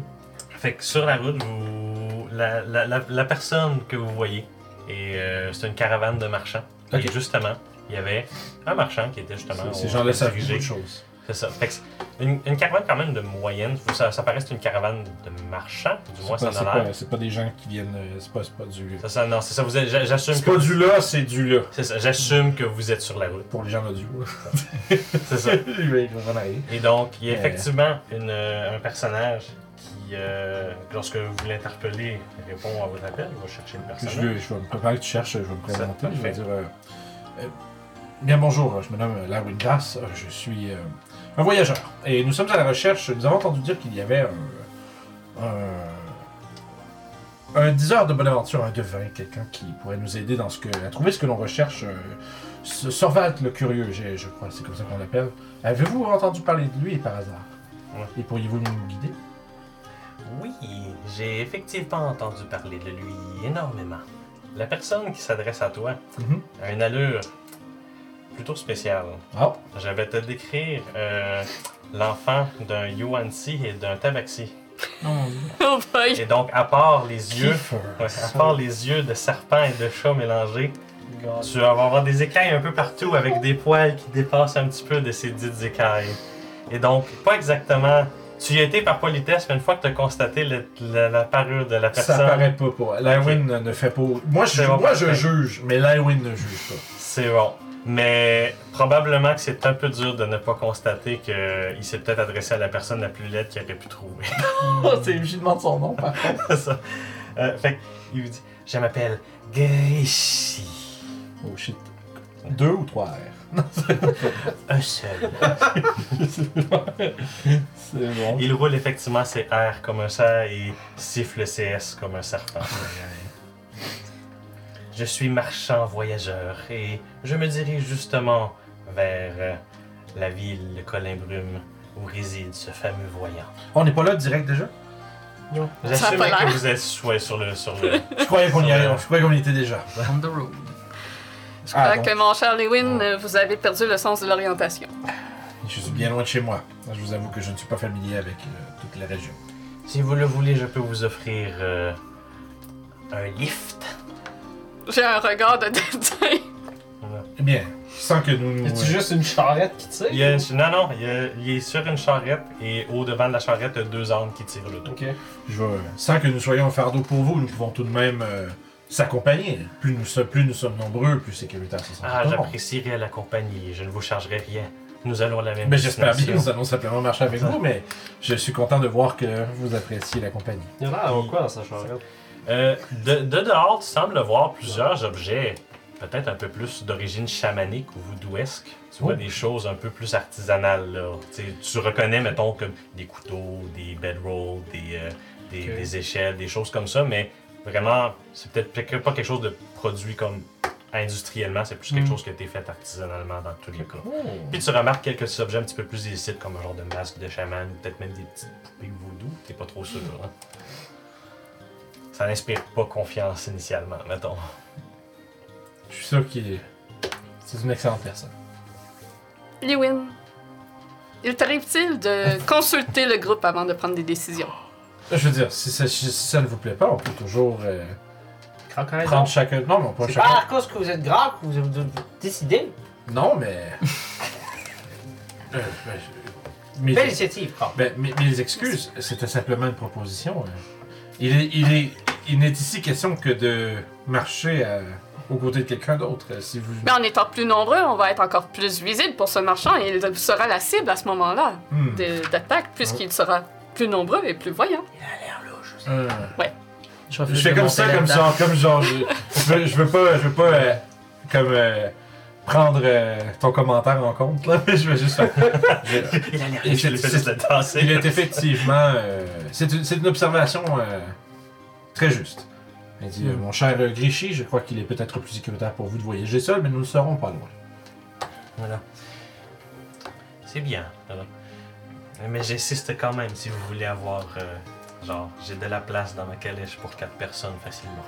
fait que sur la route, vous, la, la, la, la personne que vous voyez, et euh, c'est une caravane de marchands. Et justement, il y avait un marchand qui était justement. Ces au- gens-là savent dirigé. C'est ça. Fait que c'est une, une caravane quand même de moyenne. Ça, ça paraît être une caravane de marchands, du moins ça en a l'air. c'est pas des gens qui viennent. euh, C'est pas, pas du. Ça, ça, non, c'est ça. Vous êtes- j'a- j'assume C'est que. pas du là, c'est du là. C'est ça. J'assume que vous êtes sur la route. Pour les gens audio. <laughs> C'est ça. <laughs> Et donc, il y a effectivement une, euh, un personnage qui, euh, lorsque vous l'interpellez, répond à votre appel. Il va chercher une Je personne. vais, je vais me préparer que tu cherches, je vais me présenter. Je vais dire. euh, euh, bien bonjour, je me nomme Larwin Grass, je suis un voyageur. Et nous sommes à la recherche. Nous avons entendu dire qu'il y avait un. un, un diseur de bonne aventure, un devin, quelqu'un qui pourrait nous aider dans ce que, à trouver ce que l'on recherche. Euh, Sorvalt le curieux, je crois, c'est comme ça qu'on l'appelle. Avez-vous entendu parler de lui par hasard? Ouais. Et pourriez-vous nous guider? Oui, j'ai effectivement entendu parler de lui énormément. La personne qui s'adresse à toi Mhm. a une allure plutôt spéciale. Ah, Je vais te décrire euh, l'enfant d'un Yuan-Si et d'un Tabaxi. Oh. Oh! Et donc, à part les yeux, ouais, à part les yeux de serpent et de chat mélangés, tu vas avoir des écailles un peu partout avec des poils qui dépassent un petit peu de ces dites écailles. Et donc, pas exactement. Tu y as été par politesse, mais une fois que tu as constaté le- la, la parure de la personne, Ça paraît pas pour. Lywin ne- ne fait pas. Moi, je, moi, je juge, mais Lywin ne juge pas. c'est bon. Mais probablement que c'est un peu dur de ne pas constater qu'il s'est peut-être adressé à la personne la plus laide qu'il aurait pu trouver. <laughs> c'est, je lui demande son nom, par contre. <laughs> ça. Euh, fait il vous dit Je m'appelle Grishy. Oh shit. Deux ou trois R? <laughs> Un seul. C'est bon. Il roule effectivement ses R comme un cerf et siffle le CS comme un serpent. Je suis marchand voyageur et je me dirige justement vers euh, la ville de Colimbrume où réside ce fameux voyant. On n'est pas là direct déjà? J'assume pas que l'air. vous êtes ouais, sur le. Sur le... <laughs> Je croyais qu'on y allait, je croyais qu'on y était déjà. On the road. Je crois Ah, donc. que mon cher Lewin, euh, vous avez perdu le sens de l'orientation. Je suis bien loin de chez moi. Je vous avoue que je ne suis pas familier avec euh, toute la région. Si vous le voulez, je peux vous offrir euh, un lift. J'ai un regard de dédain. Eh bien, sans que nous nous. Euh, juste une charrette qui tire? Il y a- non, non, il, y a- il est sur une charrette et au devant de la charrette, il y a deux ânes qui tirent le tour. Ok. je vais- sans que nous soyons un fardeau pour vous, nous pouvons tout de même euh, s'accompagner. Plus nous, sommes- plus nous sommes nombreux, plus sécuritaire ce sera. Ah, pour tout le monde. j'apprécierais la compagnie. Je ne vous chargerai rien. Nous allons à la même Mais j'espère bien que destination. nous allons simplement marcher avec vous, mais je suis content de voir que vous appréciez la compagnie. Il y a l'air d'avoir quoi dans sa charrette? Euh, de, de dehors, tu sembles voir plusieurs objets, peut-être un peu plus d'origine chamanique ou voodooesque. Tu vois Oh. des choses un peu plus artisanales. Là. Tu sais, tu reconnais, mettons, comme des couteaux, des bedrolls, des, euh, des, échelles, des choses comme ça, mais vraiment, c'est peut-être peut-être pas quelque chose de produit comme industriellement, c'est plus quelque Mm. chose qui a été fait artisanalement dans tous les cas. Oh. Puis tu remarques quelques objets un petit peu plus illicites, comme un genre de masque de chaman, ou peut-être même des petites poupées voodoo. T'es pas trop sûr. hein. Ça n'inspire pas confiance initialement, mettons. Je suis sûr qu'il est. C'est une excellente personne. Lewin, il t'arrive-t-il de <laughs> consulter le groupe avant de prendre des décisions? Je veux dire, si ça, si ça ne vous plaît pas, on peut toujours euh, grand quand même. Prendre chacun. Non, non, pas C'est chacun. pas à cause que vous êtes grand que vous, vous décidez. Non, mais. <laughs> Euh, ben, je- mes, Belle initiative, ben, mes, mes excuses, c'était simplement une proposition. euh. Il est, il est, il n'est ici question que de marcher à- aux côtés de quelqu'un d'autre. euh, Si vous. Mais en étant plus nombreux, on va être encore plus visible pour ce marchand et il sera la cible à ce moment-là Hmm. de- d'attaque puisqu'il sera plus nombreux et plus voyant. Euh, Je, Je refuse fais de comme ça, comme genre, comme genre, je, je veux, je veux pas, je veux pas, euh, comme, euh, prendre euh, ton commentaire en compte, là, mais je veux juste faire. je- Il a l'air c'est- il il est effectivement, euh, c'est une, c'est une observation euh, très juste. Il dit, euh, mon cher Grichy, je crois qu'il est peut-être plus sécuritaire pour vous de voyager seul, mais nous ne serons pas loin. Voilà. C'est bien. voilà. Mais j'insiste quand même si vous voulez avoir. euh, genre, j'ai de la place dans ma calèche pour quatre personnes facilement.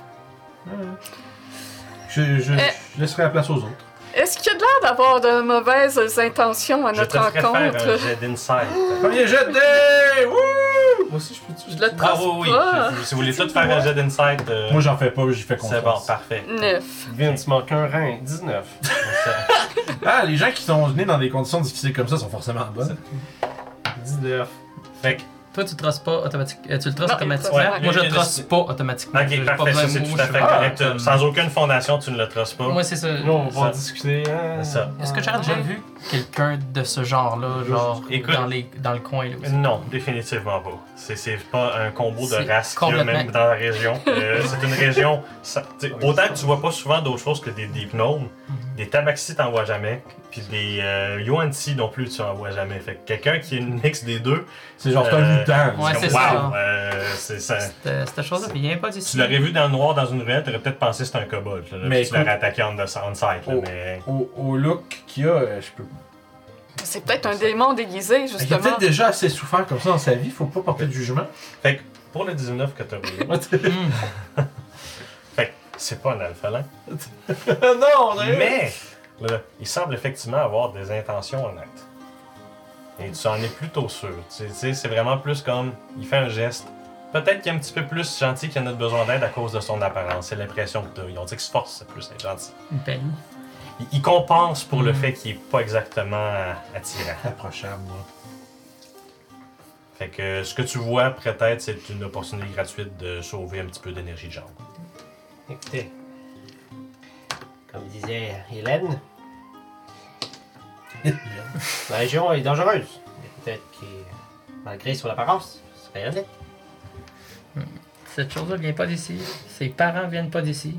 Je, je- Euh. je laisserai la place aux autres. Est-ce qu'il y a de l'air d'avoir de mauvaises intentions à Je te notre ferai faire un rencontre? jet d'insight. <laughs> Premier jet de! Wouh! Moi aussi, je peux-tu. Je le Ah oui, oui. pas. Si vous voulez tous faire un jet d'insight, euh, Moi, j'en fais pas, j'y fais c'est bon, confiance. parfait. Neuf. Vince, manque un rein. 19. <laughs> ah, les gens qui sont nés dans des conditions difficiles comme ça sont forcément bonnes. 19. Fait que, Toi, tu traces pas automatiquement. tu le traces automatiquement. ouais, Moi, je le- le trace pas automatiquement. J'ai ok, parfait, ça c'est tout à fait correct. Sans aucune fondation, tu ne le traces pas. Moi, c'est ça. Là, on va discuter. hein. C'est ça. Est-ce que j'aurais déjà vu? Quelqu'un de ce genre-là, genre Écoute. dans, les, dans le coin là aussi? Non, définitivement pas. C'est, c'est pas un combo de races qu'il y a complètement- même dans la région. <laughs> Euh, c'est une région. ça- autant que tu vois pas souvent d'autres choses que des deep gnomes, des tabaxis t'en vois jamais, puis des euh, yuan-ti non plus tu en vois jamais. Fait que quelqu'un qui est une mix des deux, C'est genre, c'est Euh, un mutant. Ouais, c'est wow, ça. euh, c'est ça. Cette, chose-là vient pas d'ici. Tu l'aurais vu dans le noir dans une ruelle, t'aurais peut-être pensé que c'était un kobold. Là, Mais tu l'aurais attaqué on, the, on site. Là, Oh. mais... Au, au look qu'il a, euh, je peux. C'est peut-être un démon déguisé, Il a justement. peut-être déjà assez souffert comme ça dans sa vie, faut pas porter de jugement. Fait que pour le 19 que t'as roulé, fait que c'est pas un alphalin. <laughs> non, on Mais là, il semble effectivement avoir des intentions honnêtes. Et tu en es plutôt sûr. Tu sais, c'est vraiment plus comme il fait un geste. Peut-être qu'il est un petit peu plus gentil qu'il en a besoin d'aide à cause de son apparence. C'est l'impression que tu as. Ils ont dit que se force plus être gentil. Ben, Il, il compense pour le Mm. fait qu'il est pas exactement attirant. Approchable, moi. Fait que ce que tu vois, peut-être, c'est une opportunité gratuite de sauver un petit peu d'énergie de jambe. Écoutez, comme disait Hélène, <laughs> la région est dangereuse. Mais peut-être que, malgré son apparence, ce serait honnête. cette chose-là vient pas d'ici. Ses parents viennent pas d'ici.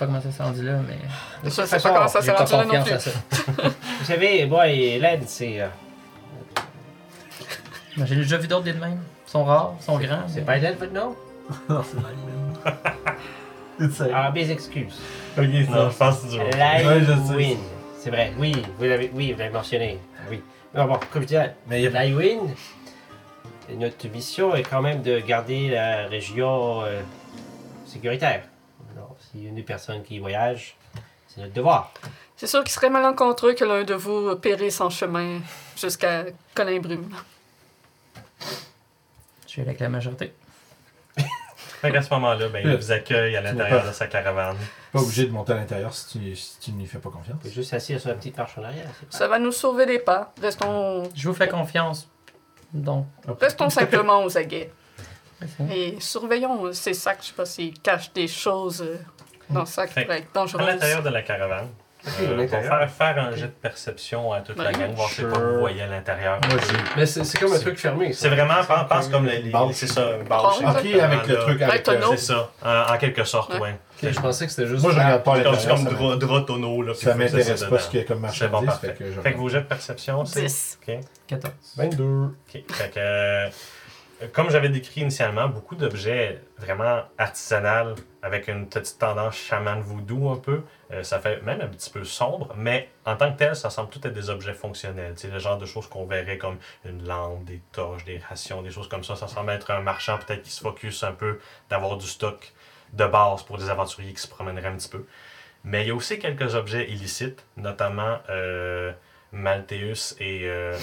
Pas comment ça s'est rendu là, mais. Je sais façon, pas comment ça s'est rendu là non plus. ça. <laughs> Vous savez, moi et Hélène, c'est. euh, J'ai déjà vu d'autres des de même. Ils sont rares, ils sont grands. c'est pas Hélène votre nom Non, c'est Nightman. C'est <laughs> Ah, mes excuses. Ok, Non, ça. je pense que c'est. C'est vrai, oui, vous l'avez oui, vous l'avez mentionné. Oui. Mais bon, comme je disais, Mais il y a Lywin, notre mission est quand même de garder la région euh, sécuritaire. Alors, s'il y a une personne qui voyage, c'est notre devoir. C'est sûr qu'il serait malencontreux que l'un de vous périsse en chemin jusqu'à Colin Brume. Je suis avec la majorité. <laughs> Fait qu'à ce moment-là, ben, il vous accueille à l'intérieur de sa caravane. pas obligé de monter à l'intérieur si tu, si tu n'y fais pas confiance. On peut juste assis sur la petite marche en arrière. Ça va nous sauver des pas. Restons, Je vous fais confiance. Donc, restons <laughs> simplement aux aguets. Et surveillons ces sacs. Je sais pas s'ils cachent des choses euh, dans sac qui pourraient être À dangereuses. l'intérieur de la caravane, euh, à on va faire, faire un jet de perception à toute la gang, voir si vous voyez à l'intérieur. Mais c'est c'est comme un truc fermé. ça. C'est vraiment, pense, comme les, les- c'est ça, ok, avec le truc avec. C'est ça, en, quelque sorte, Ouais. je pensais que c'était juste. Moi, je regarde pas à C'est comme, ça drap, tonneau, Ça m'intéresse pas ce qu'il y a comme C'est bon, marchandise. parfait. fait que je Fait que vos jets de perception, c'est... 10. Ok. 14. 22. Ok. Fait que, euh, comme j'avais décrit initialement, beaucoup d'objets vraiment artisanales avec une petite tendance chaman voodoo un peu. Euh, ça fait même un petit peu sombre, mais en tant que tel, ça semble tout être des objets fonctionnels. C'est le genre de choses qu'on verrait comme une lampe, des torches, des rations, des choses comme ça. Ça semble être un marchand peut-être qui se focus un peu d'avoir du stock de base pour des aventuriers qui se promèneraient un petit peu. Mais il y a aussi quelques objets illicites, notamment euh, Malteus et euh,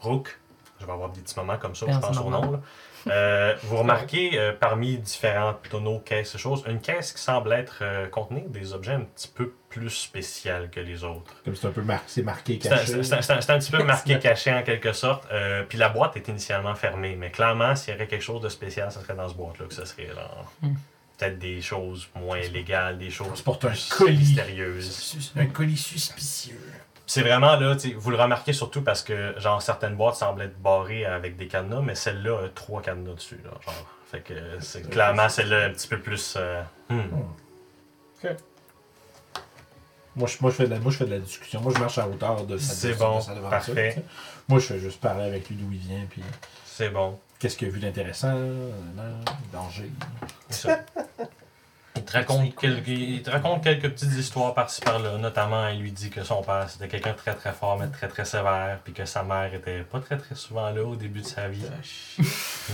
Rook. Je va avoir des petits moments comme ça, je pense au nom. là. Euh, vous remarquez euh, parmi différents tonneaux, caisses et choses, une caisse qui semble être euh, contenir des objets un petit peu plus spéciaux que les autres. Comme c'est un peu mar- c'est marqué caché. c'est un- un- c'est un petit peu <laughs> marqué caché en quelque sorte. Euh, puis la boîte est initialement fermée, mais clairement, s'il y aurait quelque chose de spécial, ça serait dans ce boîte-là que ça serait genre. Hmm. Peut-être des choses moins légales, des choses se porte un plus colis. mystérieuses. Un colis suspicieux. C'est vraiment là, vous le remarquez surtout parce que genre certaines boîtes semblent être barrées avec des cadenas, mais celle-là a trois cadenas dessus. Là, genre. Fait que c'est clairement celle-là un petit peu plus. euh, hmm. Moi je, moi, je fais de la, moi, je fais de la discussion. Moi, je marche à hauteur de sa, C'est bon, de parfait. Moi, je fais juste parler avec lui d'où il vient, puis C'est bon. qu'est-ce qu'il a vu d'intéressant, danger. Ça. <laughs> Il te, raconte quelques, il te raconte quelques petites histoires par-ci par-là. Notamment, il lui dit que son père c'était quelqu'un de très très fort, mais très très sévère, puis que sa mère était pas très très souvent là au début de sa vie. <laughs>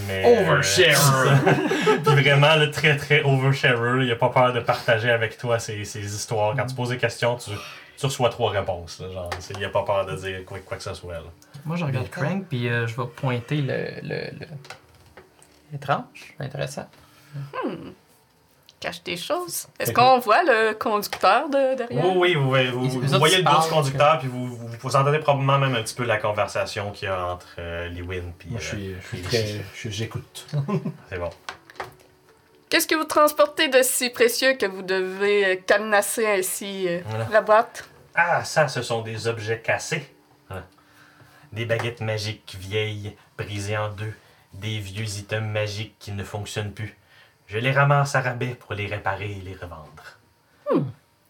Mais, euh, Oversharer. <laughs> puis vraiment, le très très oversharer, il a pas peur de partager avec toi ses, ses histoires. Quand tu poses des questions, tu, tu reçois trois réponses. là, genre, il a pas peur de dire quoi, quoi que ce soit. là. Moi, je regarde Crank, puis euh, je vais pointer le. le, le... Étrange, intéressant. Cache des choses. Est-ce qu'on voit le conducteur de derrière? Oui, oui, vous, voyez- vous, vous le dos du parlent, conducteur, puis vous, vous, vous entendez probablement même un petit peu la conversation qu'il y a entre euh, Lewin puis Moi, je euh, suis, je suis puis très. Rishi. je- J'écoute. <laughs> C'est bon. Qu'est-ce que vous transportez de si précieux que vous devez euh, cadenasser ainsi euh, Voilà. la boîte? Ah, ça, ce sont des objets cassés. Hein. Des baguettes magiques vieilles, brisées en deux. Des vieux items magiques qui ne fonctionnent plus. Je les ramasse à rabais pour les réparer et les revendre.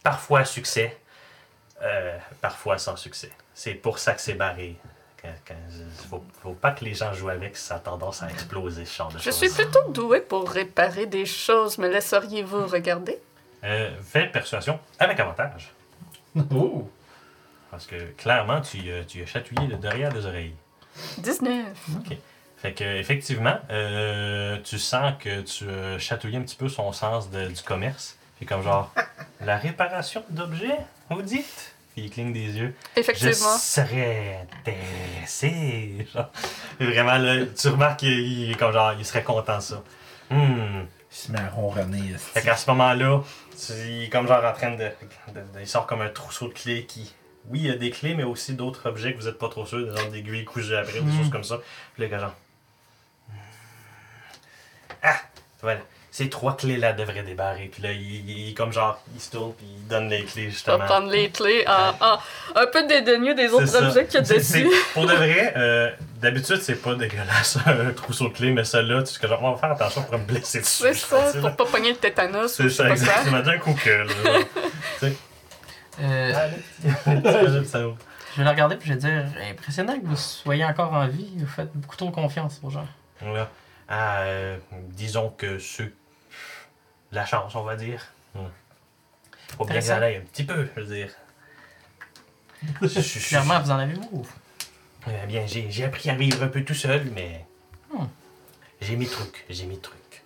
Parfois à succès, euh, parfois sans succès. C'est pour ça que c'est barré. Je- faut, faut pas que les gens jouent avec, ça a tendance à exploser ce genre de Je choses. suis plutôt doué pour réparer des choses. Me laisseriez-vous regarder? Euh, fais persuasion avec avantage. <laughs> Oh! Parce que clairement, tu, euh, tu as chatouillé le derrière des oreilles. 19. Fait que effectivement, euh, tu sens que tu as chatouillé un petit peu son sens de- du commerce. Puis comme genre, <laughs> la réparation d'objets, vous dites? Puis il cligne des yeux. Je Effectivement. serais intéressé. Genre, vraiment, là, tu remarques qu'il il est comme genre, il serait content de ça. Hmm. Il se met à ronronner. esti. Fait qu'à ce moment-là, tu- il est comme genre en train de, de- de- Il sort comme un trousseau de clés qui. Oui, il y a des clés, mais aussi d'autres objets que vous êtes pas trop sûr, des genres d'aiguilles cousues après, ou des Mm. choses comme ça. Puis là, que genre. Ah! Voilà. Ces trois clés-là devraient débarrer. Puis là, il, il- il est comme genre, il se tourne, puis il donne les clés, justement. prendre les clés en, en- un peu dédaigneux des autres objets qu'il y a dessus. Pour de vrai, <laughs> euh, d'habitude, c'est pas dégueulasse, <laughs> un trousseau de clés, mais celle-là, tu sais que genre, on va faire attention pour me blesser dessus. C'est ça, pense, là. pour pas pogner le tétanos. C'est sais ça, exactement. D'un coup que, là. <laughs> Euh, T'imagines, ça ouvre. je vais la regarder, puis je vais dire impressionnant que vous soyez encore en vie. Vous faites beaucoup trop confiance aux gens. Voilà. Ah, euh, disons que ceux. La chance, on va dire. Hmm. Faut bien que ça aille un petit peu, je veux dire. <laughs> Je- je- je- Clairement, vous en avez beaucoup. Eh bien, j'ai j'ai appris à vivre un peu tout seul, mais. Hmm. J'ai mes trucs, j'ai mes trucs.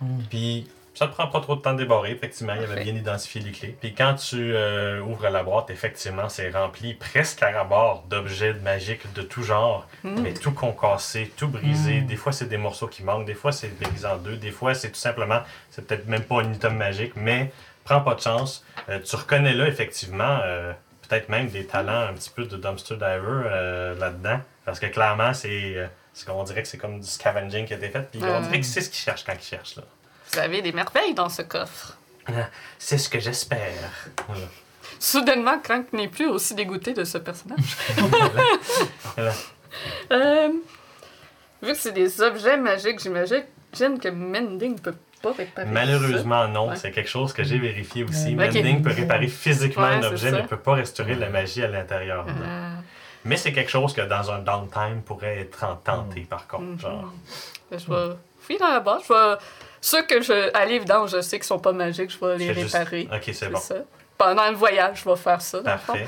Hmm. Puis, ça te prend pas trop de temps de débarrer, effectivement. Il avait Parfait. bien identifié les clés. Puis, quand tu euh, ouvres la boîte, effectivement, c'est rempli presque à rabord d'objets magiques de tout genre, Hmm. mais tout concassé, tout brisé. Mm. Des fois, c'est des morceaux qui manquent, des fois, c'est brisé en deux, des fois, c'est tout simplement, c'est peut-être même pas un item magique, mais prends pas de chance. Euh, tu reconnais là, effectivement, euh, peut-être même des talents un petit peu de dumpster diver là-dedans, parce que clairement, c'est. qu'on dirait que c'est comme du scavenging qui a été fait, puis on dirait que c'est ce qu'ils cherchent quand ils cherchent. Là. Vous avez des merveilles dans ce coffre. C'est ce que j'espère. Voilà. Soudainement, Crank n'est plus aussi dégoûté de ce personnage. <laughs> Voilà. Euh, vu que c'est des objets magiques, j'imagine que Mending ne peut pas réparer Malheureusement, non. Ouais. C'est quelque chose que j'ai vérifié aussi. Mending peut réparer physiquement Ouais, un objet, mais ne peut pas restaurer la magie à l'intérieur. Euh, Mais c'est quelque chose que dans un downtime pourrait être en tenté, par contre. Mhm. Genre. ben, je vais fouiller dans la base. Je vais... Ceux que je... à l'évidence, je sais qu'ils sont pas magiques, je vais les juste- réparer. Ok, c'est bon. ça. Pendant le voyage, je vais faire ça. Parfait.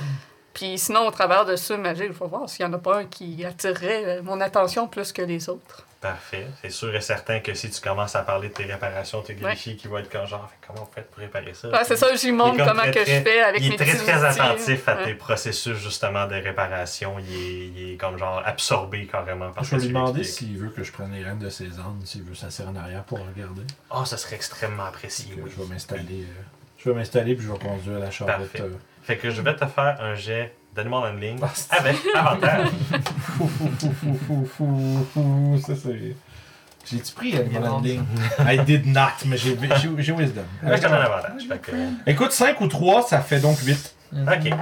Puis sinon, au travers de ceux magiques, je vais voir s'il n'y en a pas un qui attirerait mon attention plus que les autres. Parfait. C'est sûr et certain que si tu commences à parler de tes réparations, tes Grishi qui vont être comme genre, Fait, comment vous faites pour réparer ça? Ouais, c'est ça, j'y montre Il est comme comment très, que très- je fais avec il mes est très très outils. attentif à Ouais. tes processus justement de réparation. Il est, il est comme genre absorbé carrément par Je vais lui demander s'il veut que je prenne les rênes de ses ânes, s'il veut s'asseoir en arrière pour regarder. Oh, ça serait extrêmement apprécié. Oui. Je vais m'installer. euh, je vais m'installer puis je vais conduire la charrette. Parfait. euh. Fait que je vais te faire un jet d'animal handling Ah, c'est- avec avantage. Fou, fou, fou, fou, fou, fou, fou, ça c'est. J'ai-tu pris Animal Handling? I did not, mais j'ai Wisdom. Là, je te donne un avantage. Fait que, Écoute, 5 ou 3, ça fait donc 8. ok.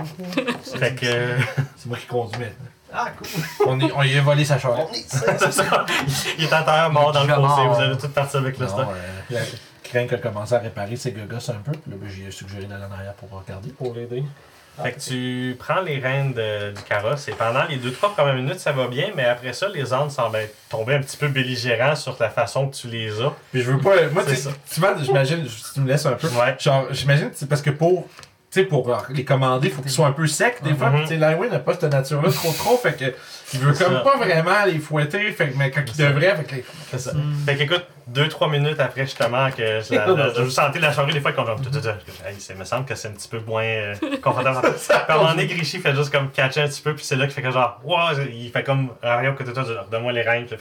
Fait que. C'est moi qui conduis maintenant. Ah, cool. On, est, on lui a volé sa charrette. c'est ça. Il est en terre mort dans le fossé. Vous avez tout parti avec le Non, stock. euh, Crank a commencé à réparer ses gogos un peu. Puis là, ben, j'ai suggéré d'aller en arrière pour regarder. Pour l'aider. Ah, fait que tu prends les rênes de, du carrosse et pendant les 2-3 premières minutes, ça va bien, mais après ça, les ânes semblent tomber un petit peu belligérants sur la façon que tu les as. Puis je veux pas. Moi, tu souvent, j'imagine, tu me laisses un peu. Ouais. Genre, j'imagine, c'est parce que pour. Tu sais, pour les commander, il faut qu'ils soient un peu secs des fois. Mm -hmm. Tu sais, n'a pas cette nature-là trop trop, fait que il veut comme pas vraiment les fouetter, fait que, mais quand il devrait, fait que. C'est ça. Mm. Fait que écoute, 2-3 minutes après justement que je, <laughs> la, la, je sentais la soirée des fois qu'on il me semble que c'est un petit peu moins euh, <laughs> confortable. Quand on moment Grichy fait juste comme catcher un petit peu, puis c'est là qu'il fait que genre, wow, il fait comme arrière côté de toi, donne-moi les règles, puis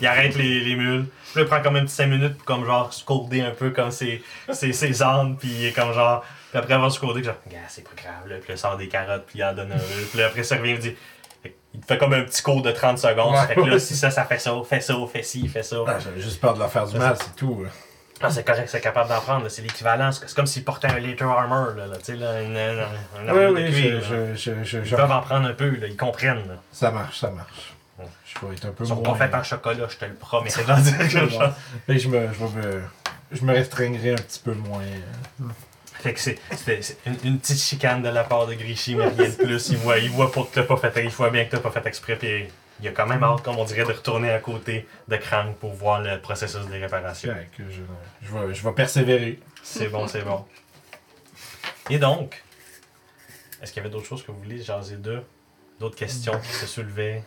il arrête les, les mules. Puis là, il prend comme un petit 5 minutes pour comme genre scolder un peu comme ses, ses, ses ânes, puis il est comme genre, puis après avoir scoldé, genre, gars, c'est pas grave, là, puis il sort des carottes, puis il en donne un, puis après ça revient, il dit, il te fait comme un petit cours de 30 secondes, Ouais. fait que là, si ça, ça fait ça, fais ça, fais ci, fais ça. Ah, J'avais juste peur de leur faire du mal, c'est tout. là. Ah, c'est correct, c'est capable d'en prendre. C'est l'équivalent. C'est comme s'il portait un later armor. Là, là, tu sais, là, une, une, une Oui, de cuir, je, là. je, je, je- Ils peuvent en prendre un peu. Là. Ils comprennent. Là. Ça marche, ça marche. Ouais. Je vais être un peu Ils sont moins- pas faits en chocolat, je te le promets. C'est. Fait <laughs> que je me, je, me, je me restreindrai un petit peu moins. euh. Fait que c'est une, une petite chicane de la part de Grishy, mais rien de plus. Il voit, il voit que t'as pas fait, il voit bien que t'as pas fait exprès, puis il a quand même hâte, comme on dirait, de retourner à côté de Crank pour voir le processus des réparations. Que je, je, vais, je vais persévérer. C'est bon, c'est bon. Et donc, est-ce qu'il y avait d'autres choses que vous voulez jaser d'eux? D'autres questions qui se soulevaient?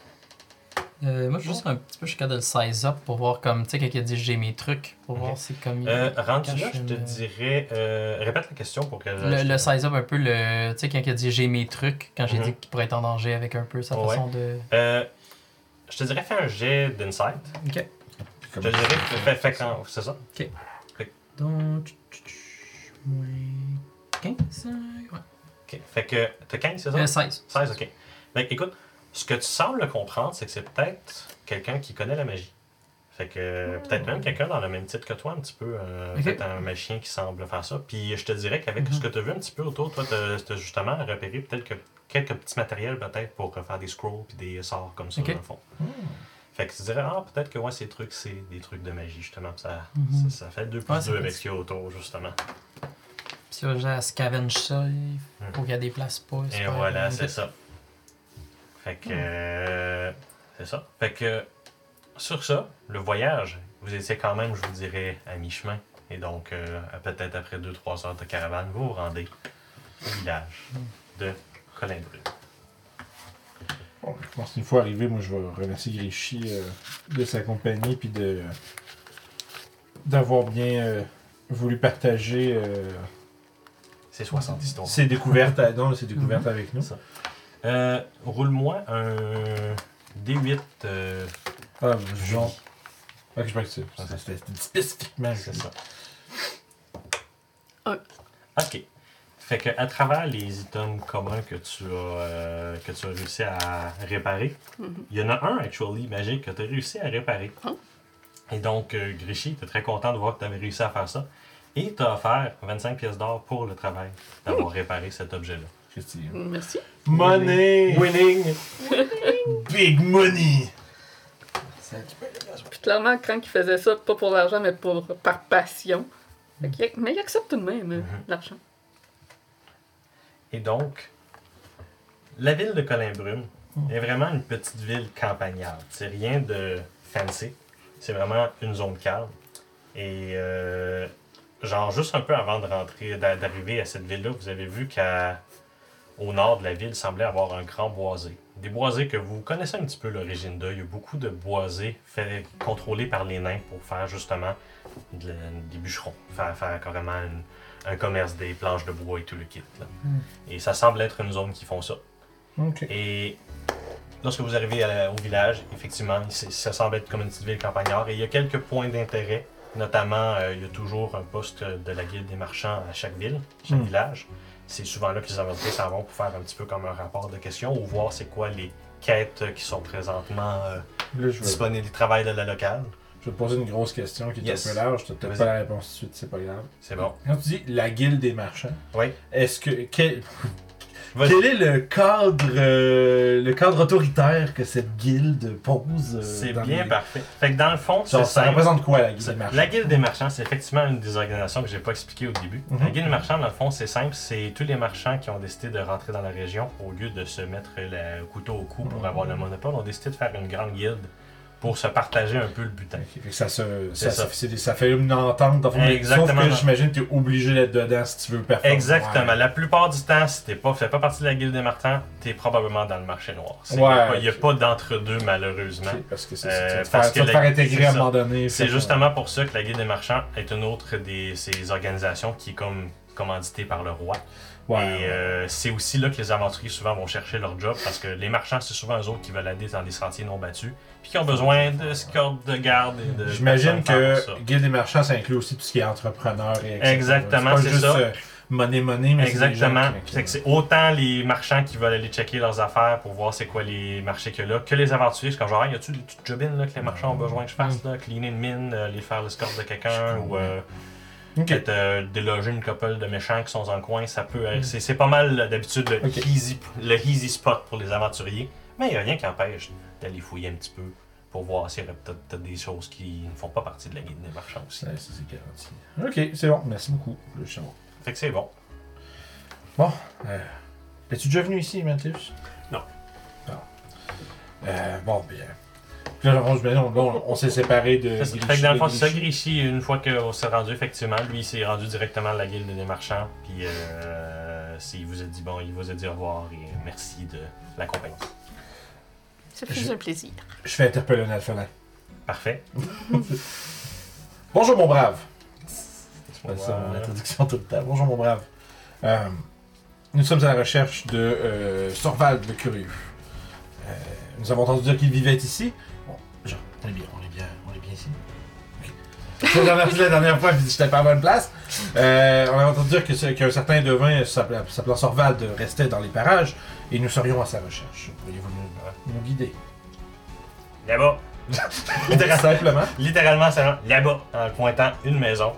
Euh, moi, je suis juste un petit peu, je suis capable de le size up pour voir comme, tu sais, quand il a dit j'ai mes trucs, pour Ok. voir c'est comme. il- Euh, rendu là, je te une- dirais. euh, répète la question pour que. Le, le size up un peu, le, tu sais, quand il a dit j'ai mes trucs, quand j'ai Mhm. dit qu'il pourrait être en danger avec un peu sa Ouais. façon de. Euh, je te dirais, fais un jet d'insight. Ok. Puis Je te dirais, fais, fais quand. C'est ça? Donc. Moins 15. Ouais. Ok. Fait que. T'as 15, c'est ça? Euh, 16. 16, ok. Fait que, écoute, ce que tu sembles comprendre, c'est que c'est peut-être quelqu'un qui connaît la magie. Fait que peut-être même quelqu'un dans le même titre que toi, un petit peu. euh. Peut-être un magicien qui semble faire ça. Puis je te dirais qu'avec ce que tu as vu un petit peu autour, toi, tu as justement repéré peut-être que quelques petits matériels peut-être pour faire des scrolls puis des sorts comme ça, Ok. dans le fond. Fait que tu dirais, ah, peut-être que ouais, ces trucs, c'est des trucs de magie, justement. Ça, ça, ça fait deux plus deux avec ce qu'il y a autour, justement. Puis là, j'ai à scavenge ça, il faut qu'il y ait des places. Hmm. Et voilà, c'est ça. Fait que. euh, c'est ça. Fait que. Sur ça, le voyage, vous étiez quand même, je vous dirais, à mi-chemin. Et donc, euh, peut-être après 2-3 heures de caravane, vous vous rendez au village de Colindru. Bon, je pense qu'une fois arrivé, moi je vais remercier Grishy euh, de sa compagnie puis de d'avoir bien euh, voulu partager euh, C'est 60 histoires. ses découvertes, à- non, ses découvertes avec nous. Ça. Euh, Roule-moi un D8. euh, Ah, genre. Ok, je c'est. C'était c'était spécifiquement. C'est ça. Un. Ok. Fait que à travers les items communs que tu as, euh, que tu as réussi à réparer, Mhm. il y en a un, actually, magique, que tu as réussi à réparer. Ah. Et donc, euh, Grishy, tu es très content de voir que tu avais réussi à faire ça. Et tu as offert 25 pièces d'or pour le travail d'avoir réparé cet objet-là. Christy. Merci. Money! Winning! Big money! Puis clairement, quand il faisait ça, pas pour l'argent, mais pour, par passion. Fait mais il accepte tout de même euh, Mhm. l'argent. Et donc, la ville de Colimbrume est vraiment une petite ville campagnarde. C'est rien de fancy. C'est vraiment une zone calme. Et euh, genre, juste un peu avant de rentrer, d'a- d'arriver à cette ville-là, vous avez vu qu'à au nord de la ville semblait avoir un grand boisé. Des boisés que vous connaissez un petit peu l'origine d'eux. Il y a beaucoup de boisés faits, contrôlés par les nains pour faire justement de des bûcherons, faire, faire carrément une- un commerce des planches de bois et tout le kit. là. Et ça semble être une zone qui font ça. Et lorsque vous arrivez à au village, effectivement, ça semble être comme une petite ville campagnard. Et il y a quelques points d'intérêt. Notamment, euh, il y a toujours un poste de la guilde des marchands à chaque ville, chaque Hmm. village. C'est souvent là que les aventuriers s'en vont pour faire un petit peu comme un rapport de questions ou voir c'est quoi les quêtes qui sont présentement euh, Là, je vais, disponibles, les travails de la locale. je vais te poser une grosse question qui est Yes. un peu large. Tu n'as peut-être pas la réponse tout de suite, c'est pas grave. C'est bon. Quand tu dis la guilde des marchands, Oui. est-ce que. Quel. Quel est le cadre, euh, le cadre autoritaire que cette guilde pose euh, C'est dans bien les- parfait. Fait que dans le fond, c'est Genre, ça simple. représente quoi la guilde des marchands? La Guilde des marchands, c'est effectivement une des organisations que j'ai pas expliqué au début. Mhm. La Guilde des marchands, dans le fond, c'est simple. C'est tous les marchands qui ont décidé de rentrer dans la région au lieu de se mettre le couteau au cou pour Mhm. avoir le monopole, ont décidé de faire une grande guilde pour se partager un peu le butin. Ça, se, C'est ça, ça. c'est des- ça fait une entente. Exactement. Sauf que j'imagine que tu es obligé d'être dedans si tu veux performer. Exactement. Ouais. La plupart du temps, si t'es pas, fais pas partie de la Guilde des marchands, t'es probablement dans le marché noir. Il Ouais, n'y a, pas d'entre-deux, malheureusement. Parce que c'est Euh. Tu parce tu que te faire intégrer à un moment donné. C'est justement pour ça que la Guilde des marchands est une autre des ces organisations qui est comme commanditée par le roi. Ouais, et euh, c'est aussi là que les aventuriers souvent vont chercher leur job parce que les marchands, c'est souvent eux autres qui veulent aller dans des sentiers non battus puis qui ont besoin d'escorte, de garde et de. J'imagine que. Guilde des marchands, ça inclut aussi tout ce qui est entrepreneur et etc. Exactement, c'est ça. euh, money, money, mais c'est Exactement. qui- c'est autant les marchands qui veulent aller checker leurs affaires pour voir c'est quoi les marchés qu'il y a là, que les aventuriers. Comme genre, Hey, y a-tu des petites jobines là, que les marchands ont besoin que je fasse, là, cleaner une mine, euh, aller faire l'escorte de quelqu'un ou euh, Peut-être euh, déloger une couple de méchants qui sont dans le coin. Ça peut. euh, c'est, c'est pas mal euh, d'habitude le, easy, le easy spot pour les aventuriers. Mais il n'y a rien qui empêche d'aller fouiller un petit peu pour voir s'il y aurait peut-être, des choses qui ne font pas partie de la guide des marchands aussi. C'est garanti. Ok, c'est bon. Merci beaucoup. Le show. Fait que c'est bon. Bon. Euh, Es-tu déjà venu ici, Mathius? Non. Non. Euh, bon, bien. On, on, s'est séparés de. C'est ça. Fait que dans le fond, ça, Grichy. Une fois qu'on s'est rendu, effectivement, lui, il s'est rendu directement à la guilde des marchands. Puis, euh, il vous a dit bon, il vous a dit au revoir et merci de l'accompagner. Ça fait Je- un plaisir. Je fais interpeller un alphelin. Parfait. <laughs> Bonjour, mon brave. C'est ça mon introduction tout le temps. Bonjour, mon brave. Euh, nous sommes à la recherche de euh, Sorvald le Curieux. Euh, nous avons entendu dire qu'il vivait ici. On est bien, on est bien, on est bien ici. <laughs> La dernière, la dernière fois, j'étais pas à bonne place. Euh, on a entendu dire qu'un certain devin s'appelait s'appelant Sorvald restait dans les parages et nous serions à sa recherche. Pourriez-vous nous, nous guider? Là-bas. <laughs> Littéralement. Simplement. Littéralement, c'est là-bas, en pointant une maison.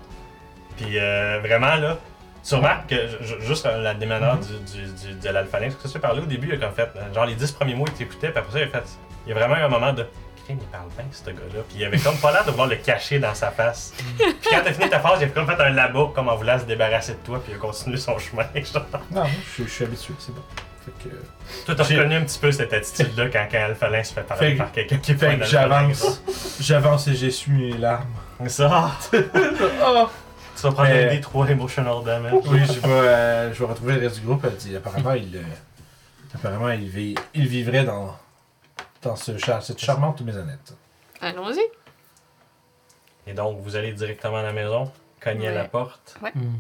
Puis euh, vraiment, là, tu remarques que ju- ju- juste la déménage du, du, du- de que tu parlé au début, il a comme fait, euh, genre les 10 premiers mots, il t'écoutait, puis après ça, il a fait, il y a vraiment eu un moment de, Crime, il parle bien, ce gars-là. Puis il avait comme pas l'air de vouloir le cacher dans sa face. puis quand t'as fini ta phrase, il a comme fait un là-bas, comme en voulant se débarrasser de toi, puis il a continué son chemin. <laughs> genre. Non, je, je suis habitué, c'est bon. Fait que, Toi, t'as reconnu un petit peu cette attitude-là quand, quand Alphalin se fait parler Fait par quelqu'un qui fait un que j'avance. J'avance et j'essuie mes larmes. Ça, <laughs> Oh! tu vas prendre Mais- un des 3 emotional damage. Oui, je vais, euh, je vais retrouver le reste du groupe. Elle dit, apparemment, il, euh, apparemment, il, vit- il vivrait dans, dans ce char, cette charmante maisonnette. Allons-y. Et donc, vous allez directement à la maison, cogner à la Ouais. porte, Mhm.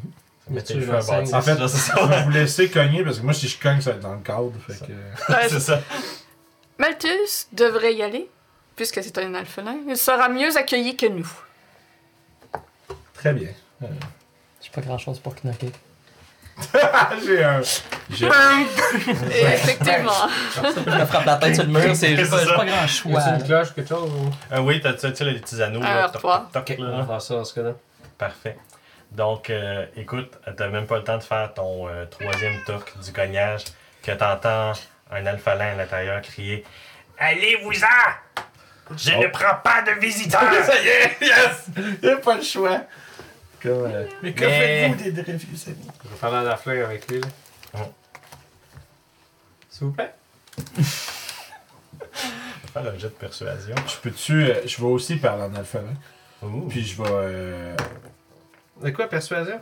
mettez tu le feu à bâtisse. En fait, là, c'est Je vais vous laisser cogner parce que moi, si je cogne, ça va être dans le cadre. Fait que... Euh, <laughs> c'est ça. Malthus devrait y aller, puisque c'est un alphelin. Il sera mieux accueilli que nous. Très bien. Euh, J'ai pas grand chose pour knocker. <laughs> J'ai un. <laughs> Effectivement. Je me frappe la tête sur le mur, c'est <laughs> C'est pas, grand choix. a-t-il une cloche, quelque chose ou... Euh, oui, t'as tu les petits anneaux. Un là, toc, On va faire ça dans ce cas-là. Parfait. Donc, euh, écoute, t'as même pas le temps de faire ton euh, troisième toc du cognage que t'entends un alphalin à l'intérieur crier Allez-vous-en! Je Oh. ne prends pas de visiteurs! Ça y est, yes! Il a pas le choix. Comme, euh, Mais que Mais- faites-vous des de vieux amis? Je vais parler à la fleur avec lui, là. Hum. S'il vous plaît. Je vais faire un jet de persuasion. Je peux-tu. euh, je vais aussi parler en alphabet. Ouh. Puis je vais. Euh, De quoi, persuasion?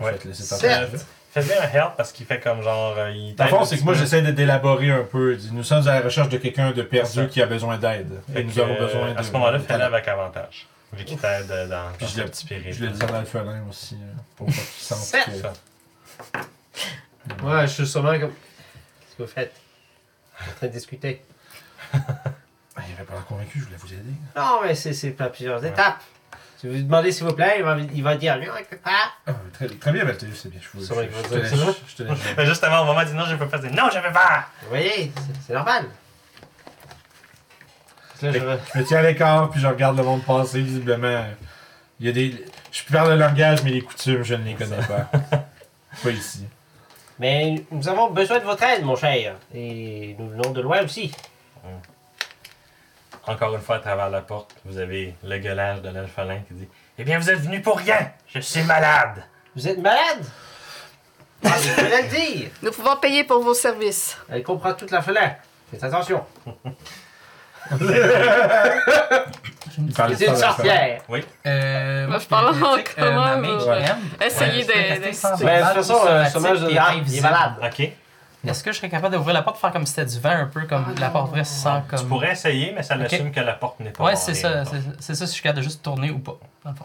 je Ouais. vais te laisser parler. Faisais un help parce qu'il fait comme genre. euh, Il t'aide fond, c'est que moi, j'essaie de d'élaborer un peu. Nous sommes à la recherche de quelqu'un de C'est perdu qui a besoin d'aide. Et nous avons besoin de. À ce moment-là, fais-le avec avantage. Vu qu'il t'aide dans, Puis dans je le- petit périple. Je le dis en alphelin aussi, euh, pour pas qu'ils sentent Sept. que... Ça. Ouais, je suis sûrement comme. Qu'est-ce que vous faites On est en train de discuter. Ah, il avait pas l'air convaincu, je voulais vous aider. Non, mais c'est c'est pas plusieurs étapes. Si vous lui demandez s'il vous plaît, il va, il va dire non, il peut pas. Ah, très, très bien, Beltéus, c'est bien. Je, vous- C'est vrai je, qu'il je dire. Je te laisse. <laughs> Justement, au moment où il dit non, je peux pas, je dis non, je peux pas! Vous voyez, c'est normal. Je me tiens à l'écart, puis je regarde le monde passer, visiblement. Il y a des... Je parle le langage, mais les coutumes, je ne les connais pas. <laughs> pas ici. Mais nous avons besoin de votre aide, mon cher. Et nous venons de loin aussi. Encore une fois, à travers la porte, vous avez le gueulage de l'alphalin qui dit Eh bien, vous êtes venu pour rien! Je suis malade! Vous êtes malade? <laughs> Ah, Je vais le dire. Nous pouvons payer pour vos services. Elle comprend toute la fenêtre. Faites attention. <laughs> C'est une de ça, sorcière. Euh, Moi, je parle en euh, ma commun, mage ouais. DM, Essayez de- rester de- sans Mais de euh, ah, il est malade. Ok. Est-ce que je serais capable d'ouvrir la porte, faire comme si c'était du vent un peu, comme la porte vraie sans comme. Tu pourrais essayer, mais ça Ok. l'assume que la porte n'est pas Ouais, c'est ça, c'est c'est ça, si je suis capable de juste tourner ou pas. Dans le fond.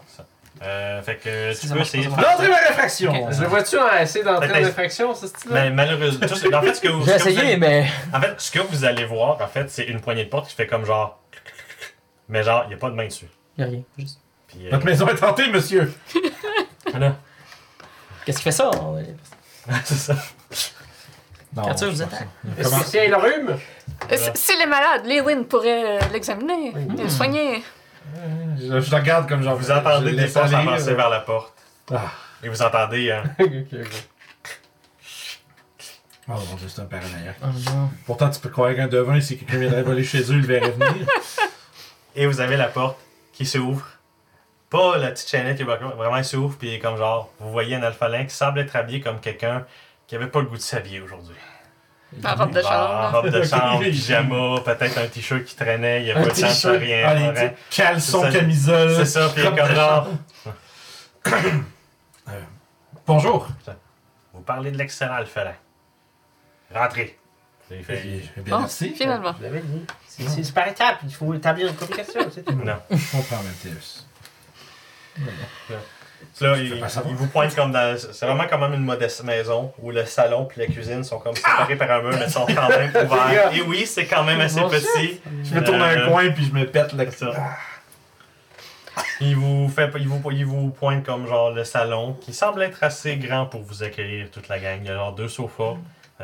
Euh, fait que Si tu ça peux essayer de ça faire L'entrée ma réfraction! Ok. Je le vois-tu en essayer d'entrer dans l'infraction, ce style-là? Mais malheureusement, tout en fait, ce que vous, J'ai essayé, allez- mais. en fait, ce que vous allez voir, en fait, c'est une poignée de porte qui fait comme genre, mais genre, il n'y a pas de main dessus. Y'a rien, juste. Puis, euh, Votre maison est tentée, monsieur! <laughs> voilà. Qu'est-ce qui fait ça? c'est ça. Non, je vous attaque. Est-ce que c'est le rhume? Euh, s- S'il est malade, Lewin pourrait euh, l'examiner le soigner. Je, je regarde comme genre. Vous entendez des pas s'avancer euh. vers la porte. Ah. Et vous entendez, <laughs> ok. Oh mon dieu, c'est un paranoïaque. Oh, non. Pourtant, tu peux croire qu'un devin, si quelqu'un viendrait voler chez eux, il verrait venir. et vous avez la porte qui s'ouvre. Pas la petite chaînette qui va vraiment elle s'ouvre, puis comme genre, vous voyez un alphalin qui semble être habillé comme quelqu'un qui avait pas le goût de s'habiller aujourd'hui. En robe de En chambre. robe de chambre, pyjama, peut-être un t-shirt qui traînait, il y a Un pas de temps de rien. C'est ça. camisole. C'est ça, puis comme genre, <coughs> Bonjour. vous parlez de l'excellent alphalin. Rentrez. Il fait, Eh bien, merci. Finalement. C'est c'est- c'est par étapes. Il faut établir une communication, c'est tout. non. Je comprends, Mathéus. Là, il, vous pointe comme dans. C'est vraiment quand même une modeste maison où le salon puis la cuisine sont comme séparés par un mur, mais sont quand même <laughs> ouverts. Et oui, c'est quand même assez petit. Je me tourne Euh, un coin puis je me pète le. Ça. Il vous, fait, il, vous, il vous pointe comme genre le salon qui semble être assez grand pour vous accueillir toute la gang. Il y a genre deux sofas, euh,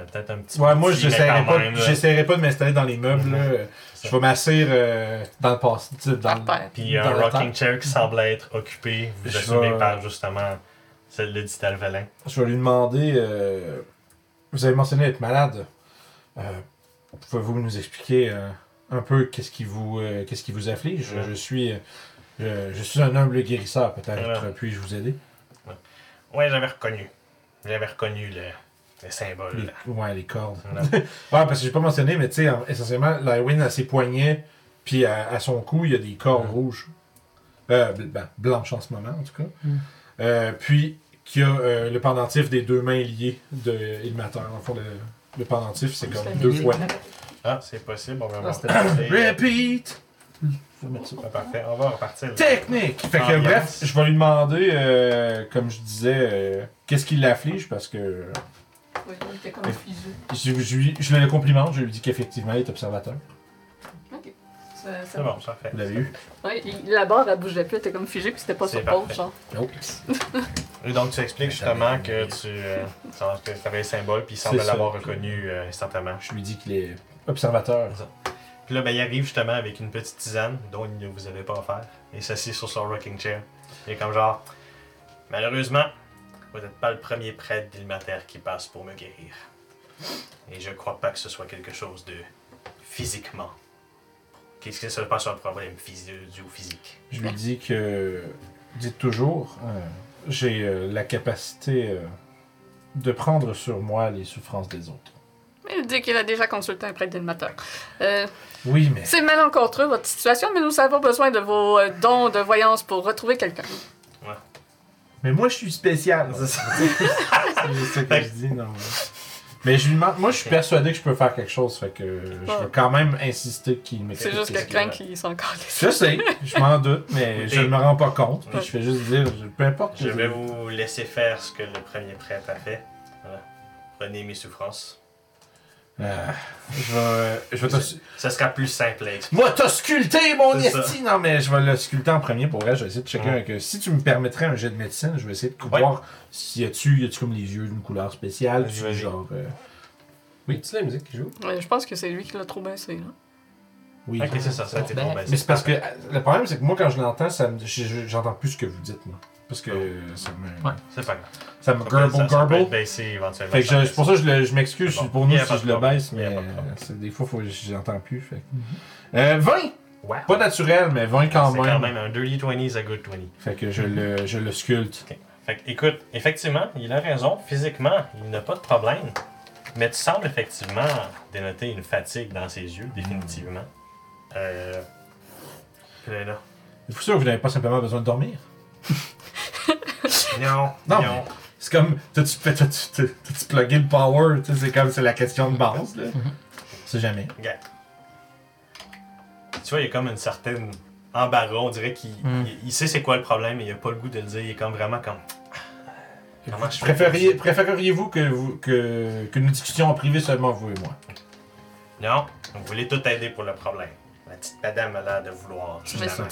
peut-être un petit Ouais, moi, petit, mais j'essaierai pas, même, pas de m'installer dans les meubles. Mhm. là. Je vais m'asseoir euh, dans le passé. Dans. Puis il y a dans un le rocking temps. chair qui semble être occupé. Vous Je assumez vais- par justement celle de dit Alvalin. Je vais lui demander. euh, vous avez mentionné être malade. Euh, Pouvez-vous nous expliquer euh, un peu qu'est-ce qui vous, euh, qu'est-ce qui vous afflige? Je, suis, euh, je, je suis un humble guérisseur, peut-être. Puis-je vous aider? Ouais, j'avais reconnu. J'avais reconnu le, les, Ouais, les cordes. <laughs> Ouais, parce que j'ai pas mentionné, mais tu sais, en- essentiellement, Lywin à ses poignets, puis à, à son cou, il y a des cordes Mhm. rouges. Euh, bl- ben, blanches en ce moment, en tout cas. Mhm. Euh, puis, qui a euh, le pendentif des deux mains liées de Ilmater. En fond, le, le pendentif, c'est comme deux fois. Ah, c'est possible. On va voir. C'est- Repeat! Mettre ça. Ah, Parfait, on va repartir. Technique! Fait que, bref, je vais lui demander, euh, comme je disais, euh, qu'est-ce qui l'afflige, parce que Oui, il était comme figé. je, je, lui- je le complimente, je lui dis qu'effectivement, il est observateur. Ok. Ça- ça C'est bon, parfait. Vous l'avez eu? Ouais, il- la barre, elle bougeait plus, elle était comme figée, puis c'était pas C'est sur pause, parfait. genre. Oh. Et donc, tu expliques justement que tu euh, que avais le symbole, puis il semble C'est ça. l'avoir reconnu euh, instantanément. Je lui dis qu'il est observateur. Puis là, ben, il arrive justement avec une petite tisane dont il ne vous avait pas offert. Et s'assied sur son rocking chair. Il est comme genre, malheureusement, vous n'êtes pas le premier prêtre d'Ilmater qui passe pour me guérir. Et je crois pas que ce soit quelque chose de physiquement. Qu'est-ce que ça passe sur un problème physique ou physique? Je lui dis que, dites toujours, euh, j'ai euh, la capacité euh, de prendre sur moi les souffrances des autres. Il dit qu'il a déjà consulté un prêtre d'animateur. Euh, Oui, mais c'est malencontreux, votre situation, mais nous avons besoin de vos euh, dons de voyance pour retrouver quelqu'un. Mais moi, je suis spécial. <laughs> C'est ça, c'est ça que je dis, non. mais- Mais je lui demande, moi, je suis persuadé que je peux faire quelque chose, fait que je vais quand même insister qu'il m'écoute. C'est juste que Crank, qui sont encore Je sais, je m'en doute, mais je ne me rends pas compte. Puis je fais juste dire, je- peu importe. Je vais vous laisser faire ce que le premier prêtre a fait. Voilà. Prenez mes souffrances. Euh, je vais, je vais sera plus simple. Moi, t'as sculpté mon C'est ça. esti! Non, mais je vais le sculpter en premier pour vrai. Je vais essayer de checker Ouais. avec. euh, Si tu me permettrais un jet de médecine, je vais essayer de Ouais. voir s'il y a-tu y a-tu comme les yeux d'une couleur spéciale. Tu genre. euh, Oui, tu sais la musique qui joue? Ouais, je pense que c'est lui qui l'a trop baissé. Là. Oui. Ok, c'est ça, ça a été Ben, trop baissé. Mais c'est parce que euh, le problème, c'est que moi, quand je l'entends, ça me- j'entends plus ce que vous dites, moi. Parce que ça me. Ouais. C'est pas grave. Ça me garble, ça- ça peut garble. être baissé éventuellement. Fait que ça je- c'est pour ça que je, le- je m'excuse C'est bon. pour nous si je le baisse, mais euh, c'est- des fois, faut, j'entends plus. Fait. que- Euh, 20! Ouais. Pas naturel, mais 20 quand C'est même. quand même un dirty 20 is a good 20. Fait que je le, je le sculpte. Fait que, écoute, effectivement, il a raison. Physiquement, il n'a pas de problème. Mais tu sembles effectivement dénoter une fatigue dans ses yeux, définitivement. Euh. puis là, là. Êtes-vous sûr que vous n'avez pas simplement besoin de dormir? <laughs> <laughs> Non, Non, non. C'est comme, t'as-tu plugué le power? Tu sais, c'est comme, c'est la question de base, là. C'est jamais. Tu vois, il y a comme une certaine embarras. On dirait qu'il Mm. il- il sait c'est quoi le problème, mais il a pas le goût de le dire. Il est comme vraiment comme. Comment je Préfériez- Préféreriez-vous que, vous, que, qu'une discussion en privé seulement vous et moi? Non, vous voulez tout aider pour le problème. La petite madame a l'air de vouloir. Petit monsieur. que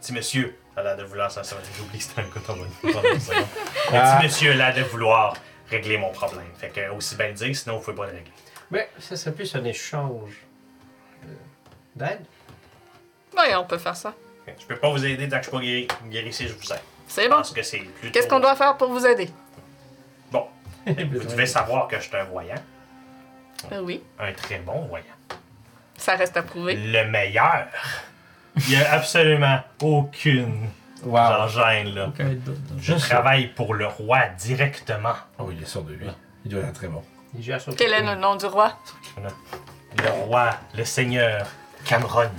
Petit monsieur. A l'air de vouloir. Ça, ça, j'oublie que c'était un coton. Le <laughs> Ah. petit monsieur a l'air de vouloir régler mon problème. Fait que aussi bien le dire, sinon vous pouvez pas le régler. Mais ça serait plus un échange euh, d'aide. Ouais, on peut faire ça. Je peux pas vous aider tant que je suis pas guéri. Guérissez, je vous aide. C'est bon. Parce que c'est plutôt... Qu'est-ce qu'on doit faire pour vous aider? Bon. <laughs> Vous devez savoir que je suis un voyant. Euh, oui, Un très bon voyant. ça reste à prouver. Le meilleur. Il y a absolument aucune Wow. gêne, là. Je travaille pour le roi directement. Oh, il est sûr de lui. Il doit être très bon. Quel est le nom du roi? Le roi, le seigneur Cameron.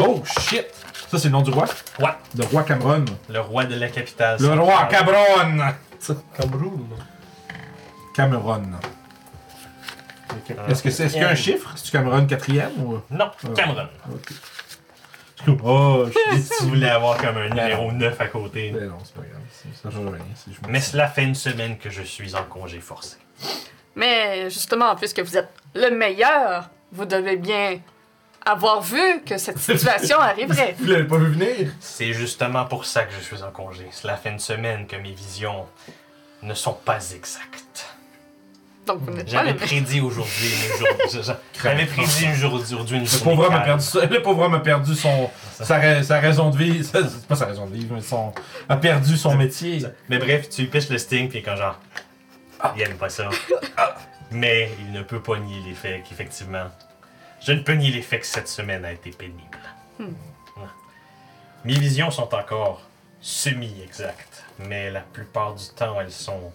Oh, shit! Ça, c'est le nom du roi? Ouais, Le roi Cameron. le roi de la capitale. Le roi. Cameron! Cameroun. Cameron. Est-ce que c'est est-ce qu'il y a un chiffre? C'est-tu Cameron quatrième ou? Non, Cameron. Oh, je suis Si vous voulez avoir comme un numéro 9 à côté. Mais non, c'est pas grave. Ça change rien. c'est- je me- Mais cela fait une semaine que je suis en congé forcé. Mais justement, puisque vous êtes le meilleur, vous devez bien avoir vu que cette situation arriverait. <laughs> Vous l'avez pas vu venir? C'est justement pour ça que je suis en congé. Cela fait une semaine que mes visions ne sont pas exactes. Donc vous n'êtes pas J'avais prédit aujourd'hui une journée. <laughs> J'avais prédit une jour- aujourd'hui une Le journée. pauvre homme a calme. perdu, sa- le pauvre homme a perdu son, sa, ra- sa raison de vivre. C'est pas sa raison de vivre, mais son, a perdu son métier. Mais bref, tu lui piches le sting, puis quand genre. Il aime pas ça. Mais il ne peut pas nier les faits qu'effectivement. Je ne peux nier les faits que cette semaine a été pénible. Ouais. Mes visions sont encore semi-exactes, mais la plupart du temps, elles sont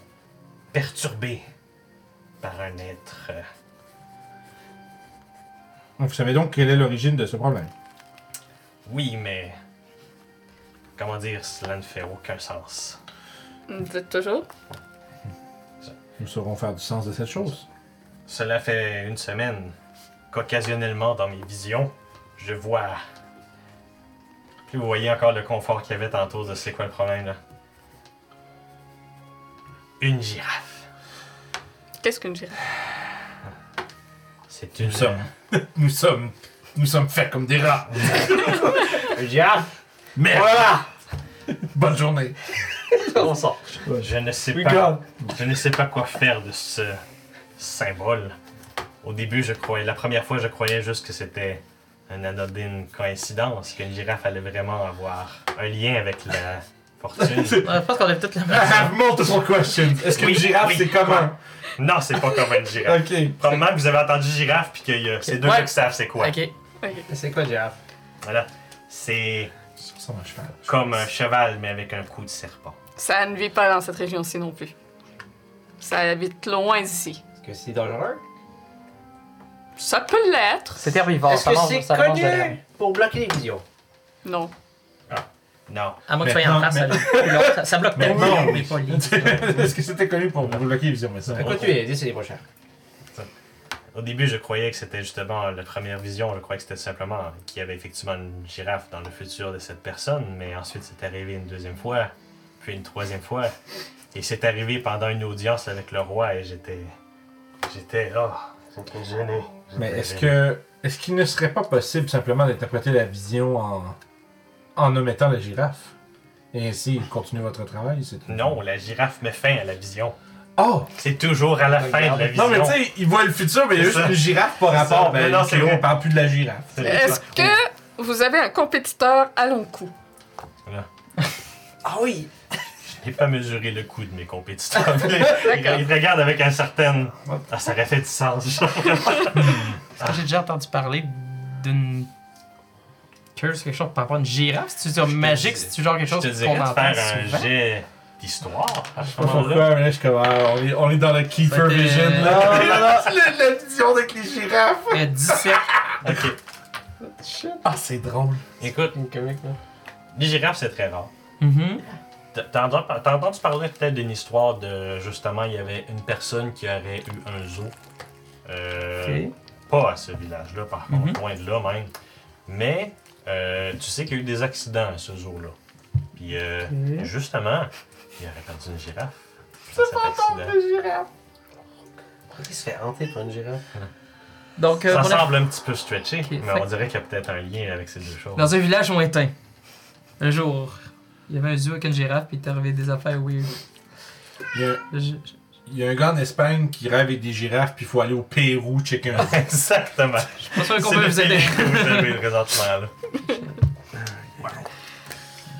perturbées par un être. Vous savez donc quelle est l'origine de ce problème? Oui, mais. Comment dire, cela ne fait aucun sens. Vous dites toujours? Nous saurons faire du sens de cette chose. Cela fait une semaine qu'occasionnellement dans mes visions, je vois. Puis vous voyez encore le confort qu'il y avait tantôt de c'est quoi le problème là? Une girafe. Qu'est-ce qu'une girafe? <sighs> C'est une. Nous sommes, <laughs> nous sommes, nous sommes faits comme des rats. Un girafe! Mais Voilà! bonne journée. <laughs> On sort. Je ne sais We pas. Je ne sais pas quoi faire de ce symbole. Au début, je croyais. La première fois, je croyais juste que c'était une anodine coïncidence, qu'une girafe allait vraiment avoir un lien avec la fortune. <laughs> Je pense qu'on a toute la I même. have <laughs> multiple questions. Est-ce qu'une Oui, girafe, oui, c'est comment? non, c'est pas comme une girafe. Ok. Probablement que vous avez entendu girafe puis qu'il y a ces deux Ouais. gars qui savent c'est quoi. Ok. C'est quoi, girafe? Voilà. C'est Ça ressemble à un cheval. comme un cheval mais avec un coup de serpent. Ça ne vit pas dans cette région-ci non plus. Ça habite loin d'ici. Est-ce que c'est dangereux? Ça peut l'être. C'est herbivore. Est-ce ça que c'est mange de connu pour bloquer les visions? Non. Non. À moins que tu sois en face. Ça, ça bloque Mais tellement, non. mais pas lié. Est-ce <laughs> que c'était connu pour bloquer Vision mais ça? À quoi tu es c'est les prochains. Au début, je croyais que c'était justement la première vision. Je croyais que c'était simplement qu'il y avait effectivement une girafe dans le futur de cette personne. Mais ensuite, c'est arrivé une deuxième fois, puis une troisième fois. Et c'est arrivé pendant une audience avec le roi et j'étais. J'étais. Oh, j'étais gêné. Mais est-ce que est-ce qu'il ne serait pas possible simplement d'interpréter la vision en, en omettant la girafe? Et ainsi continuer votre travail? c'est tout? Non, la girafe met fin à la vision. Oh! C'est toujours à la fin de la vision. Non, mais tu sais, il voit le futur, mais il y a C'est juste une girafe par rapport. ça. Ben, Mais non, c'est Cléo, vrai. on parle plus de la girafe. Est-ce que vous avez un compétiteur à long cou? Ah oui! Je n'ai pas mesuré le coût de mes compétiteurs. il, <laughs> il te regarde avec un certain. Ah, ça aurait fait du sens. <laughs> Est-ce que j'ai déjà entendu parler d'une curse, quelque chose par rapport à une girafe? C'est-tu genre magique? C'est-tu genre quelque Je chose te qu'on dirais de entend faire un jet d'histoire à ce moment-là. pourquoi, là, je suis comme, ah, on, est, on est dans le Fait que- Vision. Là. <laughs> C'est la, vision avec les girafes. Euh, 17. Ok. Ah, c'est drôle. Écoute, Une comique, là. les girafes, c'est très rare. Mhm. T'as t'as entendu, t'as entendu parler peut-être d'une histoire de justement, il y avait une personne qui aurait eu un zoo. Euh, Ok. Pas à ce village-là, par contre, Mhm. loin de là même. Mais euh, tu sais qu'il y a eu des accidents à ce zoo-là. Puis euh, justement, il aurait perdu une girafe. dans cet accident. girafe. Pourquoi il se fait hanter par une girafe? <laughs> Donc, euh, Ça semble un petit peu stretché, mais fait- on dirait qu'il y a peut-être un lien avec ces deux choses. dans un village lointain, un jour, il y avait un zoo avec une girafe, puis il est arrivé des affaires weird. Il y, a, Je- je- il y a un gars en Espagne qui rêve avec des girafes, puis il faut aller au Pérou checker un. <laughs> Exactement. Je suis pas sûr qu'on peut vous aider. présentement là. <laughs>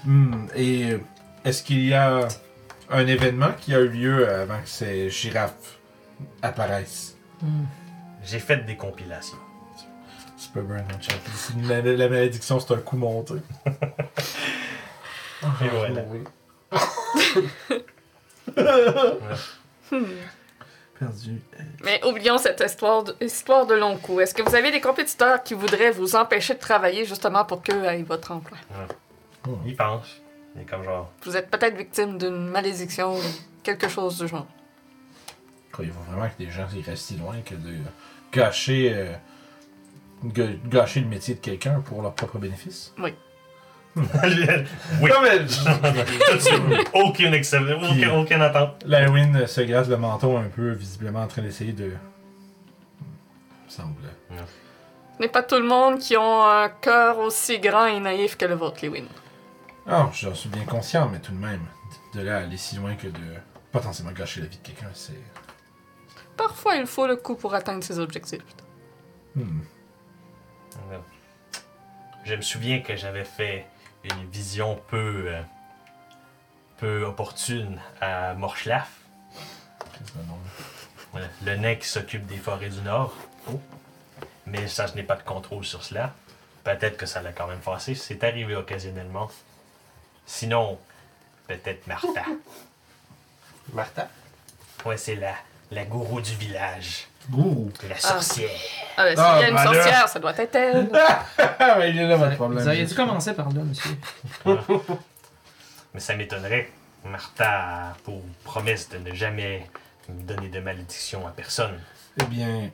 Hmm, Et euh, est-ce qu'il y a un événement qui a eu lieu avant que ces girafes apparaissent? Hmm. J'ai fait des compilations. C'est pas. Si La, malédiction, c'est un coup monté. <laughs> Et voilà. Perdu. Mais oublions cette histoire de, histoire de long cou. Est-ce que vous avez des compétiteurs qui voudraient vous empêcher de travailler justement pour qu'eux aient votre emploi? Il pense. Il est comme genre. Vous êtes peut-être victime d'une malédiction ou quelque chose du genre. Quoi, il faut vraiment que des gens ils restent si loin que de gâcher, euh, gâcher le métier de quelqu'un pour leur propre bénéfice? oui. Suite. <laughs> Aucune Aucune, aucune attente. Lywin se gratte le menton un peu, visiblement en train d'essayer de. Il semble. Ce n'est pas tout le monde qui ont un cœur aussi grand et naïf que le vôtre, Lewin. Ah, j'en suis bien conscient, mais tout de même, de là à aller si loin que de potentiellement gâcher la vie de quelqu'un, c'est. Parfois, il faut le coup pour atteindre ses objectifs. Hmm. Je me souviens que j'avais fait une vision peu. euh, peu opportune à Morchlaf. Le? Voilà, le nain qui s'occupe des forêts du Nord. Mais ça, je n'ai pas de contrôle sur cela. Peut-être que ça l'a quand même passé. C'est arrivé occasionnellement. Sinon, peut-être Martha. Martha? Ouais, c'est la, la gourou du village. Ouh! La sorcière. Ah, ben, s'il Ah, y a une ben là. sorcière, ça doit être elle. <laughs> Ah, il est là votre problème. Vous auriez dû commencer par là, monsieur. <laughs> Mais ça m'étonnerait. Martha a pour promesse de ne jamais me donner de malédiction à personne. Eh bien,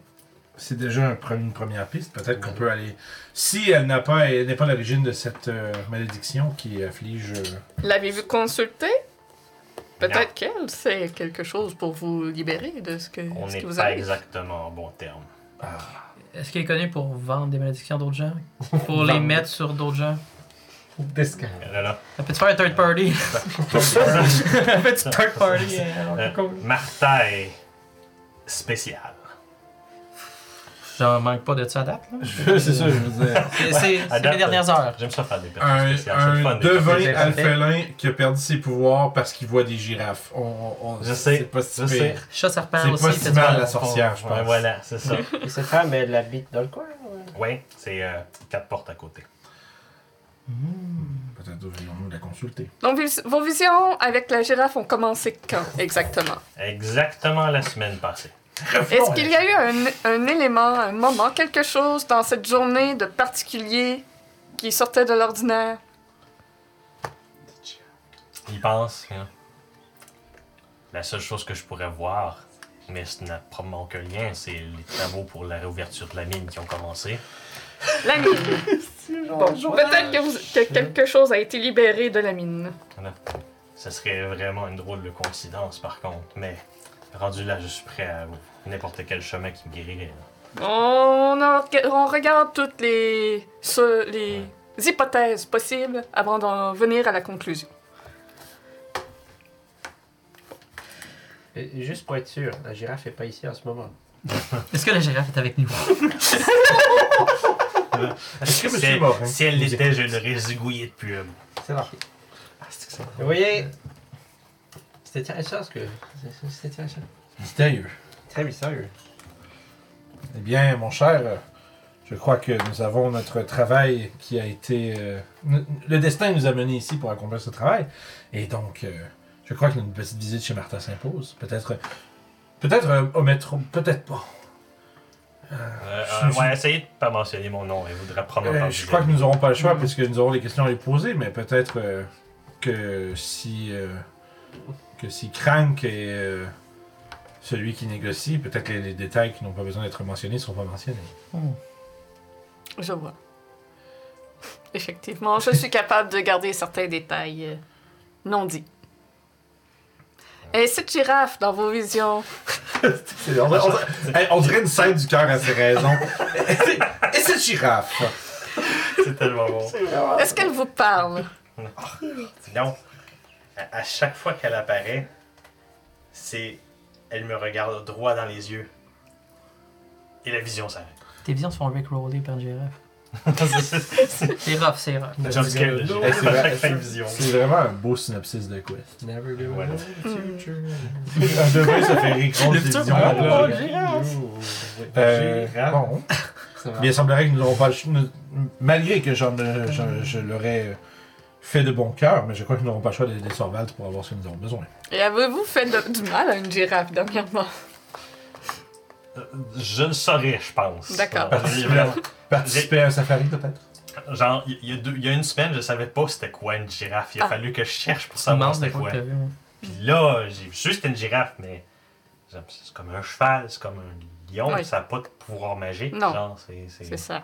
c'est déjà un pre- une première piste. Peut-être qu'on peut aller. Si elle n'a pas, elle n'est pas l'origine de cette euh, malédiction qui afflige. euh, L'avez-vous consulté? Peut-être qu'elle sait quelque chose pour vous libérer de ce que, On ce qui vous pas arrive. exactement en bon terme. Est-ce qu'il est connu pour vendre des malédictions à d'autres gens? <laughs> Pour les mettre sur d'autres gens? Descan. Là, là. Ça peut-te faire un third party? <laughs> un petit third party. Euh, euh, cool. J'en manque pas de ça à date. là. c'est ça, je veux dire. <laughs> C'est c'est- c'est les dernières heures. J'aime ça faire des personnes Un, spéciales. c'est le fun, un des devin J'ai alphelin qui a perdu ses pouvoirs parce qu'il voit des girafes. On, on- on- Je sais, C'est pas si je pire. sais. Chat serpent C'est aussi. pas fait si mal la sorcière, je pense. Voilà, c'est ça. Et cette femme, elle habite dans le coin? ouais? oui, c'est euh, quatre portes à côté. Peut-être devrions-nous la consulter. Donc, vos visions avec la girafe ont commencé quand exactement? Exactement la semaine passée. Est-ce qu'il y a eu un, un élément, un moment, quelque chose dans cette journée de particulier qui sortait de l'ordinaire? pense, hein, la seule chose que je pourrais voir, mais ce n'a probablement aucun lien, c'est les travaux pour la réouverture de la mine qui ont commencé. La mine. Bon, peut-être que, vous- que quelque chose a été libéré de la mine. Ce serait vraiment une drôle de coïncidence, par contre, mais rendu là, je suis prêt à n'importe quel chemin qui me guérirait. On, en- on regarde toutes les, ce- les hypothèses possibles avant d'en venir à la conclusion. Et Juste pour être sûr, la girafe est pas ici en ce moment. <laughs> Est-ce que la girafe est avec nous? <laughs> Est-ce que Si Monsieur elle, Morin. si elle l'était, je l'aurais zigouillé depuis un. C'est là. Ah, c'est que ça- Vous voyez, c'était intéressant ce que. C'était intéressant. Mystérieux. Très mystérieux. Eh bien, mon cher, je crois que nous avons notre travail qui a été. euh, le destin nous a menés ici pour accomplir ce travail. Et donc, euh, je crois qu'une petite visite chez Martha s'impose. Peut-être. Peut-être euh, omettre. Peut-être pas. Euh, Je- euh, je- ouais, essayez de pas mentionner mon nom, elle voudrait prendre Euh, je crois que nous n'aurons pas le choix Mhm. puisque nous aurons des questions à lui poser, mais peut-être euh, que si. euh, que si Crank est euh, celui qui négocie, peut-être les, les détails qui n'ont pas besoin d'être mentionnés ne seront pas mentionnés. Je vois. Effectivement, je suis capable de garder certains détails euh, non dits. Et cette girafe dans vos visions, <laughs> on, on- <laughs> on dirait une scène du cœur à ses raisons. Et cette girafe? C'est tellement bon. est-ce qu'elle vous parle? Non. À, à chaque fois qu'elle apparaît, c'est. Elle me regarde droit dans les yeux. Et la vision s'arrête. Tes visions se font rickroller par girafe. <laughs> C'est rough, c'est rough. de c'est vrai, de vraiment un beau synopsis de quest. Never do Voilà. Un devin, ça fait rire contre les. Euh, bon. Bien, il semblerait que nous n'aurons pas Malgré que j'en, euh, je, je l'aurais euh, fait de bon cœur, mais je crois que nous n'aurons pas le choix d'aider Sorvald pour avoir ce que nous avons besoin. Et avez-vous fait de- du mal à une girafe dernièrement? Je le saurais, je pense. D'accord. Euh, il y a vraiment- Participer à un safari, peut-être? Genre, il il y, a deux- il y a une semaine, je savais pas c'était quoi une girafe. Il a Ah. fallu que je cherche pour savoir des c'était quoi. que. Puis là, j'ai vu juste c'était une girafe, mais genre, c'est comme un cheval, c'est comme un lion, Oui. ça n'a pas de pouvoir magique. Non. Genre, c'est, c'est- C'est ça.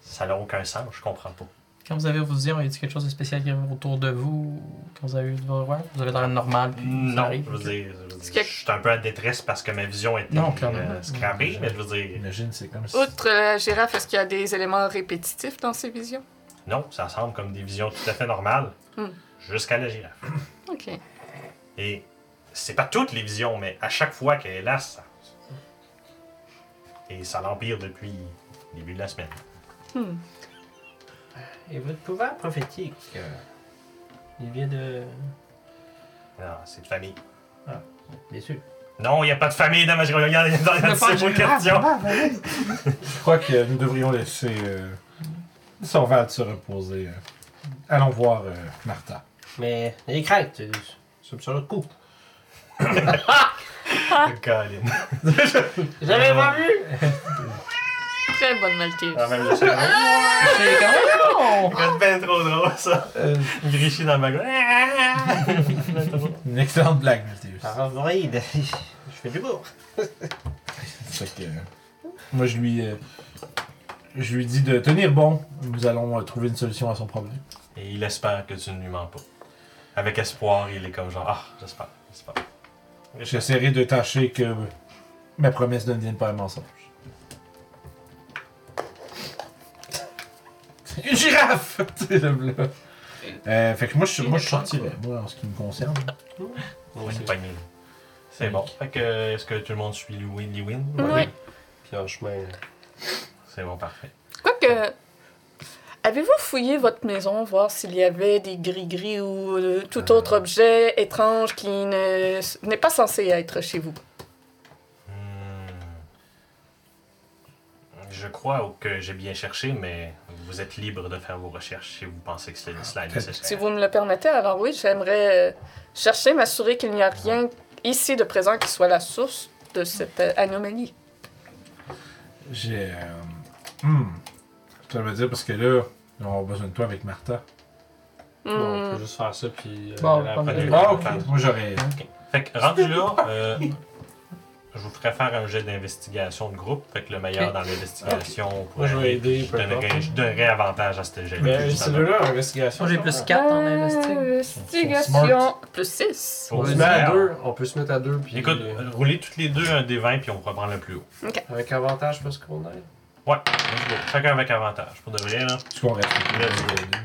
ça n'a aucun sens, je comprends pas. Quand vous avez vos visions, y a-t-il quelque chose de spécial qui arrive autour de vous? Quand vous avez eu de vos voir? Vous avez l'air normal, puis Non, arrive. je veux dire, je, veux Est-ce dire, que- je suis un peu en détresse parce que ma vision était Non, euh, scrappée, mais je veux dire, Imagine, c'est comme si. Outre la girafe, est-ce qu'il y a des éléments répétitifs dans ces visions? non, ça semble comme des visions tout à fait normales, Hmm. jusqu'à la girafe. Ok. Et c'est pas toutes les visions, mais à chaque fois qu'elle est là, ça. Et ça l'empire depuis le début de la semaine. Hmm. Et votre pouvoir prophétique, euh, il vient de. Non, c'est de famille. Bien sûr. Non, il n'y a pas de famille dans ma Regarde, il y a dans pas la de girafe, question. Je crois que nous devrions laisser euh, Sorvald se reposer. euh. Allons voir euh, Martha. Mais n'ayez crainte, euh, ça me sera le coup. <laughs> <laughs> Colin. J'avais pas vu! <laughs> Très bonne Maltese. Ah, même je sais. C'est quand même C'est ben trop drôle, ça. Euh, Griché dans le trop. <laughs> une excellente blague, Mathieu. Ah, Void, je fais du beau. <laughs> Fait que, euh, moi, je lui, euh, je lui dis de tenir bon. Nous allons euh, trouver une solution à son problème. Et il espère que tu ne lui mens pas. Avec espoir, il est comme genre, ah, j'espère, j'espère. J'essaierai de tâcher que ma promesse ne devienne pas un mensonge. Une girafe! <laughs> Tu sais, le là. Euh, fait que moi, je, moi, je sortirais, moi, en ce qui me concerne. Pour une poignée. C'est bon. Fait que, est-ce que tout le monde suit Lewin? Lewin? Oui. Puis en chemin. C'est bon, parfait. Quoique, avez-vous fouillé votre maison, voir s'il y avait des gris-gris ou euh, tout autre objet étrange qui ne- n'est pas censé être chez vous? Hmm. Je crois que j'ai bien cherché, mais vous êtes libre de faire vos recherches si vous pensez que c'est cela est nécessaire. Si vous me le permettez, alors oui, j'aimerais euh, chercher, m'assurer qu'il n'y a rien ici de présent qui soit la source de cette euh, anomalie. J'ai. Euh, hmm. Ça veut dire parce que là, on avoir besoin de toi avec Martha. Bon, on Hmm. peut juste faire ça, puis. euh, Bon, la. Ah, ok. Moi, j'aurais. Fait que rendu là, euh, <laughs> je vous ferai faire un jet d'investigation de groupe. Fait que le meilleur dans l'investigation Moi, pourrait je vais aider, Je peu donnerais, importe. je donnerais avantage à ce jet. Mais c'est là, investigation. Moi, j'ai plus 4 en investing. Investigation. Plus 6. On se met à deux. On peut se mettre à deux, puis. Écoute, euh, roulez toutes les deux un des 20 puis on pourra prendre le plus haut. Avec avantage parce qu'on aide. Ouais, let's go. chacun avec avantage. Pour de vrai, là. Parce qu'on reste?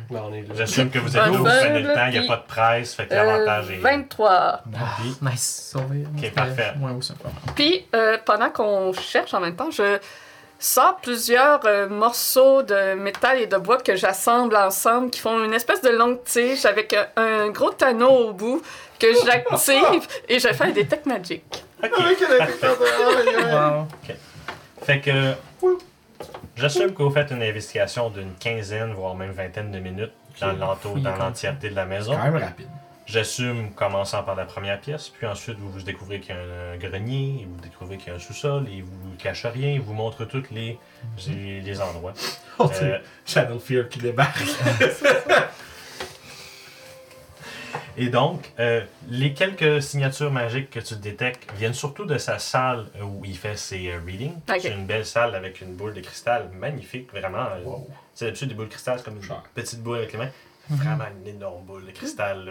Ben, on est là. J'assume que vous êtes là, vous de prenez le temps, il n'y a pas de presse, fait que Euh, l'avantage est. 23. Puis, Nice, sauvé. Ok, parfait. Puis, euh, pendant qu'on cherche en même temps, je sors plusieurs euh, morceaux de métal et de bois que j'assemble ensemble qui font une espèce de longue tige avec un, un gros anneau au bout que j'active et je fais un détect magic. Ok. Wow. Fait que. J'assume que vous faites une investigation d'une quinzaine, voire même vingtaine de minutes dans l'entour, dans l'entièreté de la maison. Quand même rapide. J'assume, commençant par la première pièce, puis ensuite vous, vous découvrez qu'il y a un, grenier, vous découvrez qu'il y a un sous-sol, et vous ne cachez rien, il vous montre tous les, les, les endroits. Oh, Euh, c'est Channel Fear qui débarque. <laughs> Et donc, euh, les quelques signatures magiques que tu détectes viennent surtout de sa salle où il fait ses euh, readings. C'est une belle salle avec une boule de cristal magnifique, vraiment. euh, C'est d'habitude des boules de cristal, c'est comme une petite boule avec les mains. Vraiment une énorme boule de cristal.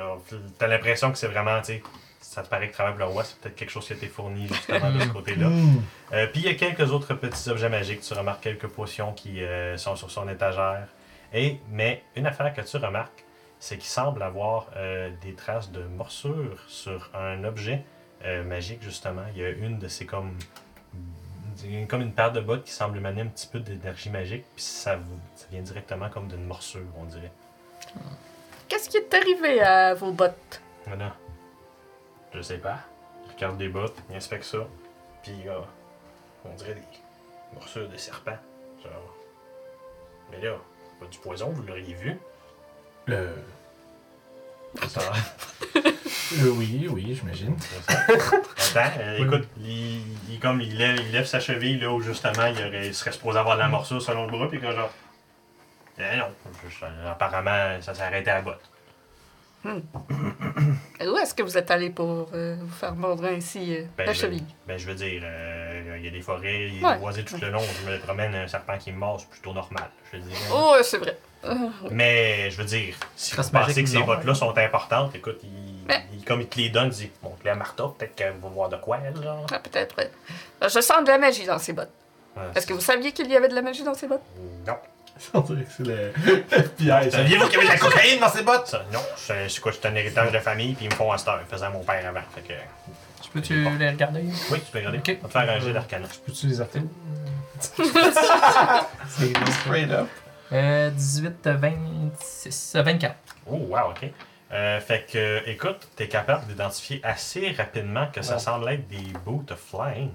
T'as l'impression que c'est vraiment, tu sais, ça te paraît que travers le roi, c'est peut-être quelque chose qui a été fourni justement de ce côté-là. Hmm. Euh, Puis il y a quelques autres petits objets magiques. Tu remarques quelques potions qui euh, sont sur son étagère. Et, mais une affaire que tu remarques, c'est qu'il semble avoir euh, des traces de morsures sur un objet euh, magique, justement. Il y a une de ces comme. comme une paire de bottes qui semble émaner un petit peu d'énergie magique. Puis ça, vous- ça vient directement comme d'une morsure, on dirait. Qu'est-ce qui est arrivé à vos bottes? Voilà. Je sais pas. Il regarde des bottes, il inspecte ça. Puis euh, on dirait des morsures de serpent. Genre. Mais là, pas du poison, vous l'auriez vu. Euh, Ça, <laughs> euh, oui, oui, j'imagine. Attends, euh, écoute, il, il- comme il lève, il lève sa cheville là où justement il, aurait- il serait supposé avoir de la morsure selon le bras, puis que genre. Eh non, juste, euh, apparemment ça s'est arrêté à la botte. Et <coughs> Où est-ce que vous êtes allé pour euh, vous faire mordre ainsi euh, Ben, la je- cheville? Ben, je veux dire, euh, il y a des forêts, il y a Ouais. des boisés tout le long. Je me promène un serpent qui me mord, c'est plutôt normal, je veux dire. Oh, c'est vrai. Euh, <laughs> Mais, je veux dire, si vous pensez que ces bottes-là ouais. sont importantes, écoute, il, Mais- il- comme il te les donne, il dit Bon, les à Martha, peut-être qu'elle va voir de quoi, elle, genre. ah, peut-être. ouais. Euh, Je sens de la magie dans ces bottes. Ouais, Est-ce que vous saviez qu'il y avait de la magie dans ces bottes? Non. <laughs> On dirait que c'est le FBI. ça. Saviez-vous qu'il y avait de la cocaïne dans ces bottes? Non, c'est quoi, c'est un héritage de famille, puis ils me font un star. Ils faisaient à mon père avant. Fait que. Je peux-tu les regarder? Oui, tu peux regarder. Ok. On va te faire un jet d'arcana. Peux-tu les arrêter? <laughs> Straight up. Euh, 18, 26, euh, 24. Oh, wow, ok. Euh, fait que, écoute, t'es capable d'identifier assez rapidement que ça semble être des boots of flying.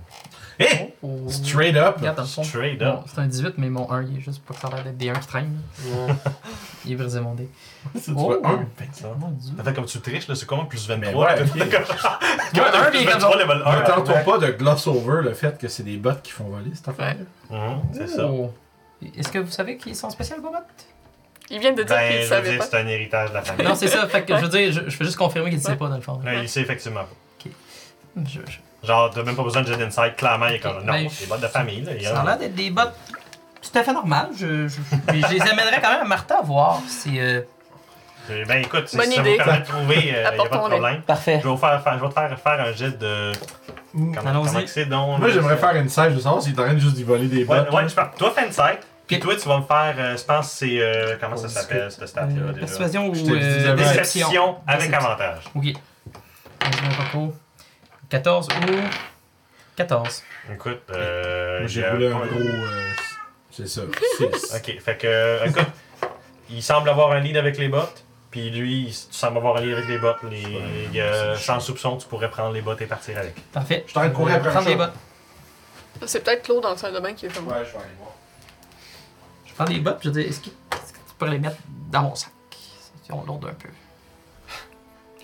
Hey! Oh. Straight up. Regarde, dans le fond. Straight Bon, up. c'est un 18, mais mon 1, il est juste pas que ça a l'air d'être des 1 qui traînent. là. <laughs> Il est brisé mon dé. <laughs> Tu Oh. un. Mon dieu. Ça fait comme tu triches, là, c'est comment plus Mais 23? ouais, <laughs> ok. comme- un, puis il est comme 23 level 1. Ne tentons pas de gloss over le fait que c'est des bots qui font voler cette affaire. Mhm, c'est ça. Oh. Est-ce que vous savez qu'ils sont spéciaux, Bobot? Il vient de dire Ben, qu'il je ne veux savait dire, pas. c'est un héritage de la famille. Non, c'est ça. Fait que je veux dire, je, je fais juste confirmer qu'il ne sait Ouais. pas, dans le fond. Là, il sait effectivement pas. Je- je- Genre, t'as même pas besoin de jet d'insight, clairement, il est comme. Ok, Non, ben, c'est des bottes de famille, là. il Ça a l'air d'être des bottes tout à fait normales. Je, je, je les amènerais quand même à Martha à voir si. euh, Euh, Ben écoute, si Bonne ça idée. vous permet de trouver, il n'y a pas de problème. Parfait. Je vais, vous faire, faire- je vais te faire faire un jet de. Comment, Allons-y. comment que c'est donc? Moi, j'aimerais faire une sage de savoir s'il est en train de juste d'y voler des Ouais, bottes. ouais, je pense. Toi, fais une site. Puis Ok. toi, tu vas me faire. euh, je pense que c'est. euh, comment ça s'appelle, cette stat-là euh, déjà? persuasion ou euh, déception. Déception avec Déception. avantage. Ok. Je pas trop. 14 ou 14. Écoute, euh. Moi, j'ai a roulé un gros. euh, c'est ça. 6. Ok, fait que. écoute, il semble avoir un lead avec les bottes. Puis lui, il tu sembles avoir un lead avec les bottes. Les, il sans soupçon, tu pourrais prendre les bottes et partir avec. Parfait. Je suis en train de courir après un Prendre les bottes. C'est peut-être Claude dans le salle de bain qui est comme moi. Ouais, je vais aller voir. Je prends les bottes, je dire, est-ce que, est-ce que tu pourrais les mettre dans mon sac? Ont lourd un peu.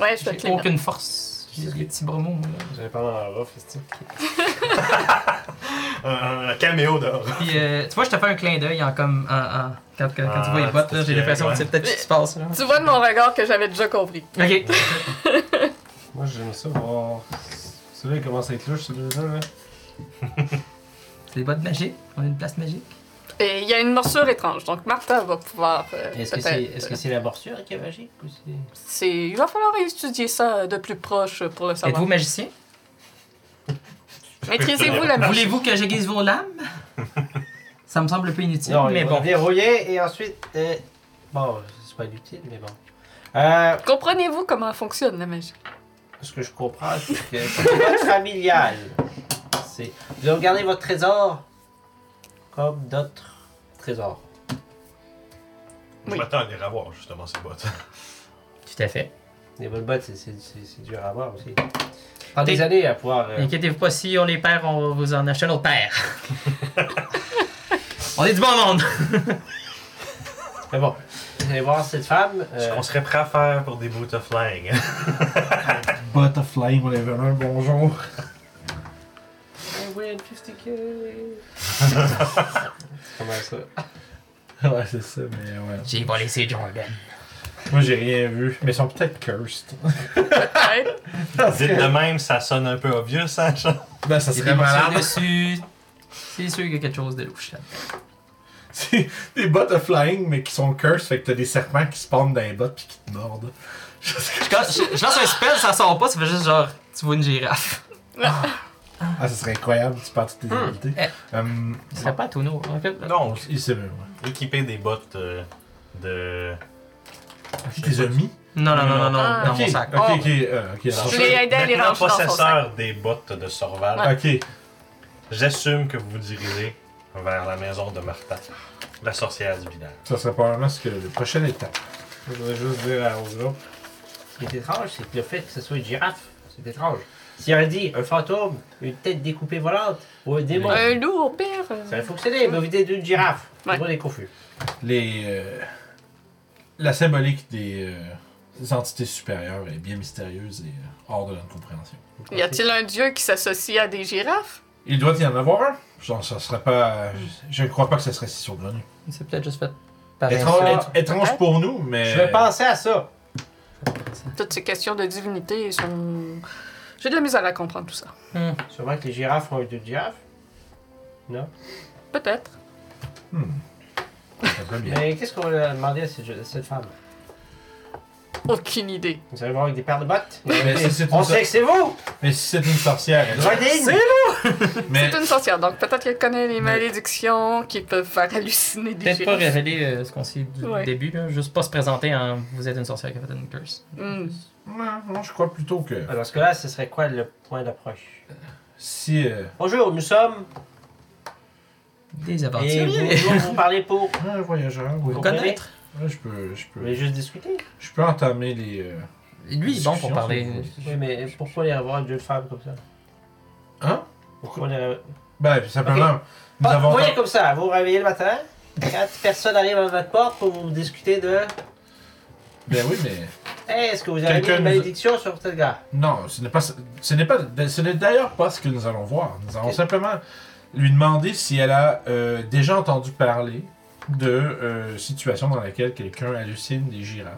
Ouais, je vais te J'ai les mettre. aucune force. Les, les petits bromos, là. J'avais pas en rough, c'est <laughs> Un, un caméo d'or. Puis, euh, tu vois, je te fais un clin d'œil en comme. En, en- quand, quand, quand tu vois les Ah, bottes, là, j'ai c'est l'impression ouais. que c'est peut-être ce qui se passe. Là. Tu vois de mon regard que j'avais déjà compris. Ok. <laughs> Moi, j'aime ça voir. Celui-là, il commence à être louche, celui-là. Là. C'est des bottes magiques. On a une place magique. Et il y a une morsure étrange, donc Martha va pouvoir. euh, Est-ce que c'est est -ce la morsure qui est magique ou c'est. c'est- Il va falloir étudier ça de plus proche pour le savoir. Êtes-vous magicien? Maîtrisez-vous la magie. Voulez-vous que j'aiguise vos lames? Ça me semble un peu inutile, Non, mais bon. verrouiller et ensuite. euh, Bon, c'est pas inutile, mais bon. Euh, Comprenez-vous comment fonctionne la magie? ce que je comprends, c'est que c'est une boîte familiale. C'est. Vous allez garder votre trésor? Comme d'autres trésors. Je Oui. m'attends à les revoir, justement, ces bottes. Tout à fait. Les bonnes bottes, c'est- c'est c'est- c'est dur à avoir aussi. Prend des années à pouvoir. euh, Inquiétez-vous pas, si on les perd, on va vous en acheter un autre paire. <laughs> on est du bon monde! Mais bon, vous allez voir cette femme. Ce euh, qu'on serait prêt à faire pour des boots of flying. <laughs> Butterfly, whatever, un bonjour. I win 50k. Comment ça? <laughs> Ouais, c'est ça, mais ouais. J'ai volé ces Jordan. Moi, j'ai rien vu, mais ils sont peut-être cursed. Peut-être. <laughs> Dites de même, ça sonne un peu obvious, hein, Jean? Ben, ça serait malade. dessus. C'est sûr qu'il y a quelque chose de louche là. C'est des bottes de flying, mais qui sont cursed, fait que t'as des serpents qui spawnent dans les bottes pis qui te mordent. <laughs> Je Je, je- je lance un spell, ça sort pas, ça fait juste genre, tu vois une girafe. Ah, ça serait incroyable, tu perds toutes tes Hmm. habilités. Eh. Hum, Ce serait pas tout nous. En fait, Non, il sait même, ouais. équiper des bottes euh, de. Qui t'es mis? Non, non, non, non, non, Ah. dans ok, mon sac. ok, Oh. ok, euh, ok. alors- Je l'ai aidé à les Maintenant ranger dans son sac. possesseur des bottes de Sorval, Ok, j'assume que vous vous dirigez vers la maison de Martha, la sorcière du village. ça serait probablement ce que le prochaine étape. Je voudrais juste dire à- groupe. Ce qui est étrange, c'est que le fait que ce soit une girafe, c'est étrange. S'il aurait dit un fantôme, une tête découpée volante ou un démon, Un loup au pire. ça aurait fonctionné, mais vous dites d'une girafe. Ouais. Tout le monde est confus. Les, euh, la symbolique des, euh, des entités supérieures est bien mystérieuse et euh, hors de notre compréhension. Y a-t-il un dieu qui s'associe à des girafes? Il doit y en avoir un. Genre, ça serait pas. Je, ne crois pas que ce serait si saugrenu. C'est peut-être juste fait par étrange pour nous, mais. Je vais penser à ça. Toutes ces questions de divinité sont. J'ai de la misère à comprendre tout ça. Hmm. Sûrement que les girafes ont eu deux girafes? Non? Peut-être. Hmm. Ça bien. Mais qu'est-ce qu'on va demander à cette, à cette femme? Aucune idée. Vous allez voir avec des paires de bottes Mais si c'est On une, sait que c'est vous mais si c'est une sorcière, elle Rodine <laughs> mais C'est une sorcière, donc peut-être qu'elle connaît les malédictions qui peuvent faire halluciner des Peut-être pas révéler euh, ce qu'on sait du Ouais. début, là. juste pas se présenter en vous êtes une sorcière qui a fait une curse. Hmm. Non, non, je crois plutôt que Dans ce cas-là, ce serait quoi le point d'approche? Si. euh, Bonjour, nous sommes. Des Et vous, aventuriers. vous, vous parlez pour. <laughs> un voyageur, oui. Vous Connaître? Ouais, je peux, je peux, voulez juste discuter? Je peux entamer les. euh, Lui, il est bon pour parler. Oui, mais pourquoi les avoir deux femmes comme ça? Hein? Pourquoi les. Ben, simplement, nous avons. vous voyez comme ça, vous vous réveillez le matin, quatre personnes arrivent à votre porte pour vous discuter de. Ben oui, mais. Hey, est-ce que vous avez mis Quelqu'un une nous- malédiction sur tel gars Non, ce n'est pas, ce n'est pas, ce n'est d'ailleurs pas ce que nous allons voir. Nous allons Ok. simplement lui demander si elle a euh, déjà entendu parler de euh, situations dans lesquelles quelqu'un hallucine des girafes.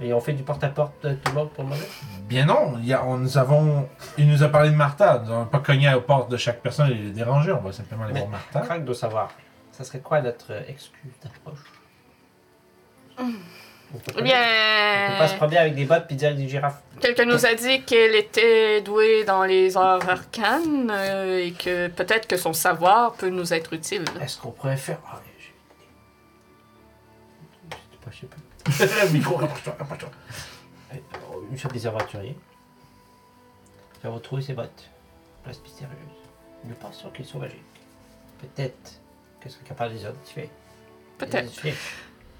Et on fait du porte-à-porte de tout le monde pour le moment? Bien non, il, y a, on, nous avons, il nous a parlé de Martha. Nous n'avons pas cogné aux portes de chaque personne et les déranger. On va simplement aller Mais- voir Martha. Craig doit savoir. Ça serait quoi notre excuse d'approche? On peut pas- Eh On peut pas se promener avec des bottes puis dire des girafes. quelqu'un nous a dit qu'elle était douée dans les arts arcanes euh, et que peut-être que son savoir peut nous être utile. Est-ce qu'on pourrait faire. J'ai une idée. Je sais pas, je sais pas. <laughs> Micro, rapproche-toi, rapproche-toi. Nous sommes des aventuriers. Nous avons trouvé ces bottes. Place mystérieuse. Nous pensons qu'ils sont magiques. Peut-être qu'elles sont capables de les identifier. Peut-être. Identifier.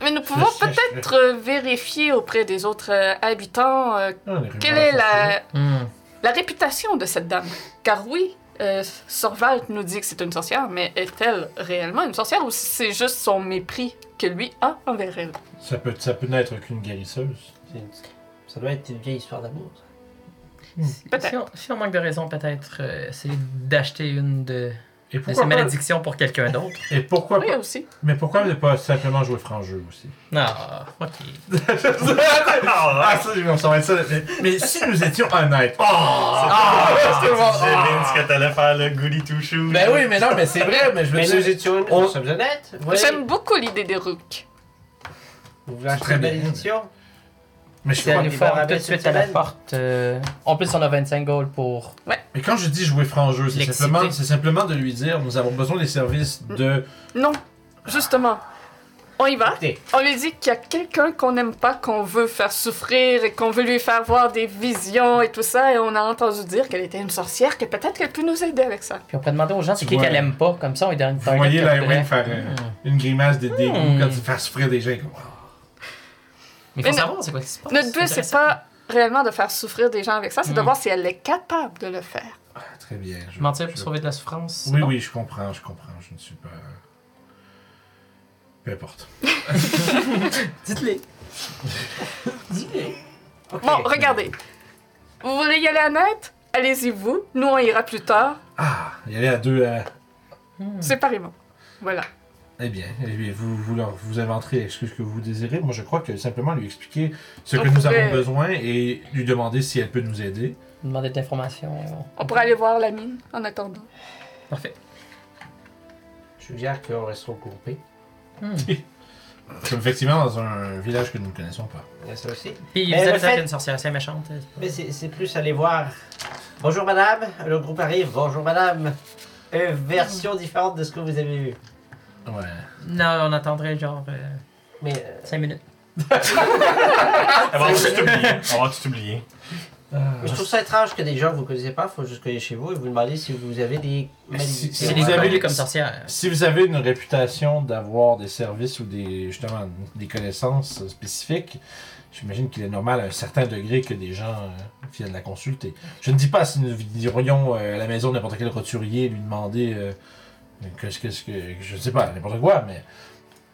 Mais nous pouvons Je- je- peut-être euh, vérifier auprès des autres euh, habitants euh, Ah, quelle est la réputation de cette dame. Car oui, euh, Sorval nous dit que c'est une sorcière, mais est-elle réellement une sorcière ou c'est juste son mépris que lui a envers elle? Ça peut, ça peut n'être qu'une guérisseuse. C'est une- Ça doit être une vieille histoire d'amour. ça. Peut-être. Si on, si on manque de raison, peut-être euh, essayer d'acheter une de, Et pourquoi ces pas, malédictions pour quelqu'un d'autre. et pourquoi Oui, pas, aussi. mais pourquoi ne pas simplement jouer franc-jeu aussi? Non, ok. <laughs> ah, ça, ça va être ça. Mais, mais si nous étions honnêtes. Oh! Ah, c'est bon. tu disais, Vince, que t'allais faire le goody two shoes. Ben oui, mais non, mais c'est vrai, mais je veux Mais dire. nous étions, on- honnêtes. J'aime beaucoup l'idée des rooks. vous voulez acheter très une bien. bénédiction Mais je crois- nous va tout de suite cette à la semaine. porte. euh, En plus, on a 25 gold pour. Mais quand je dis jouer franc-jeu, c'est L'exciter. simplement, c'est simplement de lui dire nous avons besoin des services de. Non, justement. On y va. Écoutez, On lui dit qu'il y a quelqu'un qu'on n'aime pas, qu'on veut faire souffrir et qu'on veut lui faire voir des visions et tout ça. Et on a entendu dire qu'elle était une sorcière, que peut-être qu'elle peut nous aider avec ça. Puis on peut demander aux gens c'est Tu qui vois- qu'elle aime pas. Comme ça, on lui donne une Vous target voyez Lightwing voudrait. faire euh, Hmm. une grimace de dégoût Hmm. quand il fait souffrir des gens. Comme. Mais il faut savoir c'est quoi qui se passe. Notre but, c'est pas réellement de faire souffrir des gens avec ça, c'est de Mm. voir si elle est capable de le faire. Ah, très bien. Je, Mentir pour je- sauver de la souffrance. Oui, bon. oui, je comprends, je comprends. Je ne suis pas. Peu importe. <laughs> Dites-les. ok. Bon, regardez. Vous voulez y aller à net? Allez-y vous. Nous, on ira plus tard. Ah, il y avait à deux. euh, Séparément. Voilà. Eh bien, eh bien, vous, vous, leur- vous inventerez l'excuse que vous désirez? Moi, je crois que simplement lui expliquer ce On que nous pourrait- avons besoin et lui demander si elle peut nous aider. Demander de l'information. On pourrait aller voir la mine en attendant. Parfait. Je suggère qu'on reste regroupés. Comme <laughs> effectivement dans un village que nous ne connaissons pas. Il y a ça aussi. Puis Mais vous le allez fait- faire une sorcière assez méchante. c'est pas- Mais c'est c'est plus aller voir. Bonjour madame, le groupe arrive. Bonjour madame. Une version différente de ce que vous avez vu. Ouais. Non, on attendrait genre Mais euh, 5 minutes. <laughs> Elle va tout oublier. On va tout oublier. mais je trouve ça étrange que des gens que vous connaissez pas, faut juste aller chez vous et vous demander si vous avez des Si- malédictions. si C'est vous des avez- comme sorcière. Si vous avez une réputation d'avoir des services ou des justement des connaissances euh, spécifiques, j'imagine qu'il est normal à un certain degré que des gens euh, viennent la consulter. Je ne dis pas si nous irions euh, à la maison de n'importe quel roturier et lui demander euh, qu'est-ce que, je sais pas n'importe quoi, mais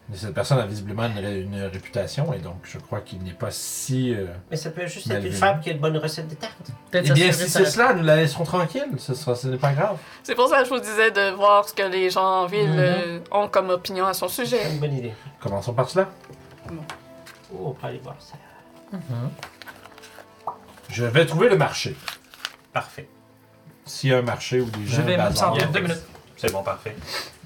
mais cette personne a visiblement une, ré- une réputation et donc je crois qu'il n'est pas si. euh, Mais ça peut juste être une femme qui a une bonne recette de tarte. Peut-être Eh bien, si c'est cela, nous la laisserons tranquille. Ce, sera, ce n'est pas grave. C'est pour ça que je vous disais de voir ce que les gens en ville Mhm. euh, ont comme opinion à son sujet. C'est une bonne idée. Commençons par cela. Oh, on peut aller voir ça. Mhm. Je vais trouver le marché. Parfait. S'il y a un marché où des gens. Je vais a deux minutes. C'est bon, parfait.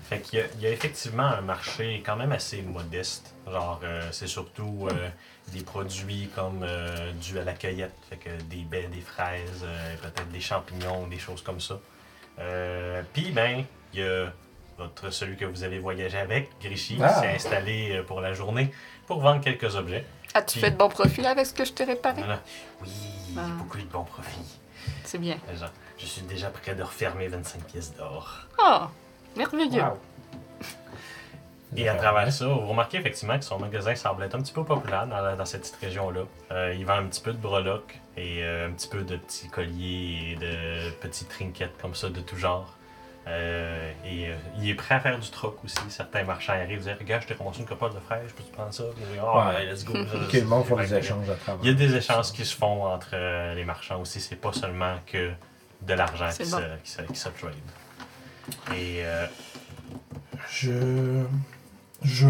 Fait qu'il y a, il y a effectivement un marché quand même assez modeste. Genre, euh, c'est surtout euh, des produits comme euh, dû à la cueillette. Fait que des baies, des fraises, euh, peut-être des champignons, des choses comme ça. Euh, Puis, ben, il y a votre, celui que vous avez voyagé avec, Grishy, Ah. qui s'est installé euh, pour la journée pour vendre quelques objets. As-tu Puis- fait de bon profit là, avec ce que je t'ai réparé? Voilà. Oui, Ah. beaucoup de bons profits. C'est bien. Genre, je suis déjà prêt de refermer 25 pièces d'or. Oh, merveilleux. Wow. Et à travers ça, vous remarquez effectivement que son magasin semble être un petit peu populaire dans, la- dans cette petite région-là. Euh, il vend un petit peu de breloques et euh, un petit peu de petits colliers et de petits trinkets comme ça de tout genre. Euh, et euh, il est prêt à faire du troc aussi. Certains marchands arrivent et disent Regarde, je t'ai ramassé une copolle de fraîche, peux-tu prendre ça? Puis, il dit, Ah, Ouais. ouais, let's go. <laughs> Ok, le monde des Fait que, échanges à travers. Il y a des échanges qui se font entre euh, les marchands aussi. C'est pas seulement que de l'argent qui, bon. qui, se, qui se trade. Et euh, Je. Je.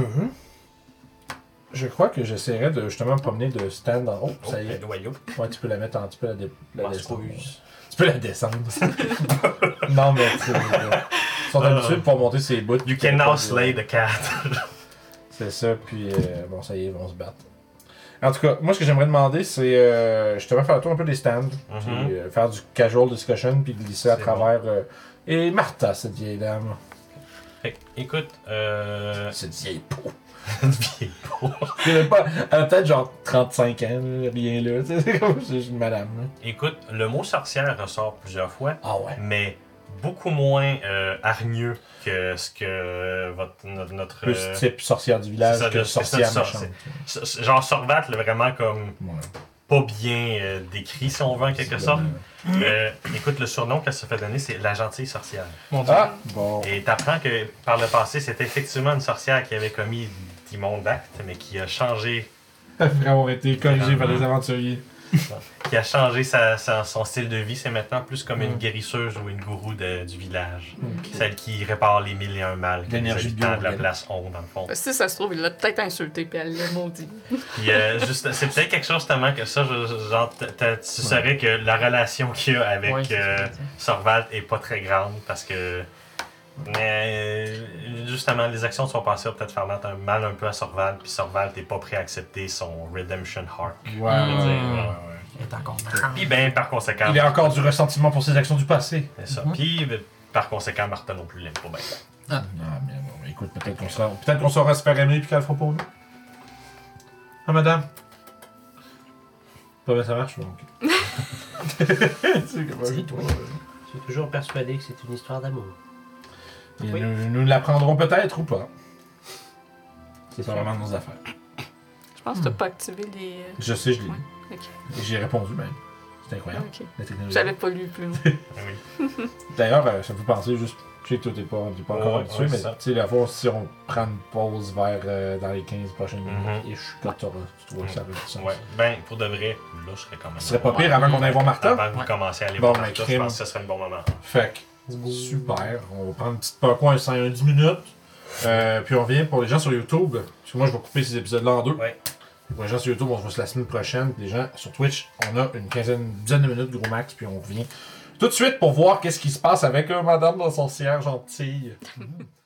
Je crois que j'essaierai de justement promener de stand en haut. oh, ça y est. noyau. Ouais, tu peux la mettre en. Tu peux la, dé- la descendre. Tu peux la descendre. <laughs> non, mais tu sais, Ils sont Euh, habitués pour monter ses bouts. You can now slay the cat. <laughs> C'est ça, puis euh, bon, ça y est, ils vont se battre. En tout cas, moi, ce que j'aimerais demander, c'est euh, justement faire le tour un peu des stands, puis euh, faire du casual discussion, puis glisser à travers. euh, et Martha, cette vieille dame. Que, écoute, euh. Cette vieille peau. <laughs> vieille peau. Elle a pas- elle a peut-être genre 35 ans, là, rien là. tu sais, C'est comme juste une madame. là. Écoute, le mot sorcière ressort plusieurs fois, Ah ouais. mais beaucoup moins euh, hargneux que ce que votre, notre. notre, Plus euh, type sorcière du village c'est ça, que c'est ça, sorcière c'est ça, méchante. c'est- c'est- genre Sorvat, là, vraiment comme Ouais. pas bien euh, décrit, si on veut, en quelque sorte. Euh, écoute, le surnom qu'elle se fait donner, c'est la gentille sorcière. Mon dieu. Ah, bon. Et t'apprends que par le passé, c'était effectivement une sorcière qui avait commis d'immondes actes, mais qui a changé. <laughs> Après avoir été corrigé par les aventuriers. qui a changé sa- sa- son style de vie. C'est maintenant plus comme une guérisseuse ou une gourou de- du village. Celle qui répare les mille et un mal que les habitants de la place ont, dans le fond. Si ça se trouve, il l'a peut-être insulté, puis elle l'a maudit. Puis, euh, <laughs> c'est peut-être quelque chose tellement que ça, je- genre, t- t- tu saurais que la relation qu'il y a avec Ouais, euh. Sorvald est pas très grande parce que. Mais euh, justement, les actions de son passé ont peut-être faire mettre un mal un peu à Sorvald, puis Sorvald n'est pas prêt à accepter son Redemption Heart. Ouais, ouais, ouais, ouais. ouais. Il est encore Puis ben, par conséquent. Il a encore du ressentiment pour ses actions du passé. C'est ça. Mhm. Puis ben, par conséquent, Martha non plus l'aime pas bien. Ah, mais bon, mais écoute, peut-être qu'on sera, peut-être qu'on saura se faire aimer puis qu'elle le fera pour nous. Ah, madame? Pas bien, ça marche, donc. c'est C'est toi. Je suis toujours persuadé que c'est une histoire d'amour. Et Oui. nous, nous l'apprendrons peut-être ou pas. C'est sûr. vraiment nos affaires. Je pense que t'as pas activé les. Je sais, je l'ai Ouais, dit. ok. Et J'ai répondu même. C'est incroyable, Ok. la technologie. J'avais pas lu plus loin. <laughs> Oui. D'ailleurs, euh, ça me fait penser juste. Je sais que toi, t'es pas, t'es pas encore Ouais, habitué, ouais, mais tu sais, la fois, si on prend une pause vers euh, dans les 15 prochaines minutes, Mhm. et je suis quand t'auras- tu trouves que ça avait du sens. Ouais. Ben, pour de vrai, là, je serais quand même. Ce serait pas pire avant qu'on aille voir Martha? Avant que vous commenciez à aller Bon, voir Martha, je pense que ce serait un bon moment. Fait que, super. On va prendre une petite quoi, un 5 10 minutes. Euh, puis on revient pour les gens sur YouTube. Parce que moi, je vais couper ces épisodes-là en deux. Ouais. Pour les gens sur YouTube, on se voit la semaine prochaine. Puis les gens sur Twitch, on a une quinzaine, une dizaine de minutes, gros max. Puis on revient tout de suite pour voir qu'est-ce qui se passe avec eux, madame, dans son siège gentille. <laughs>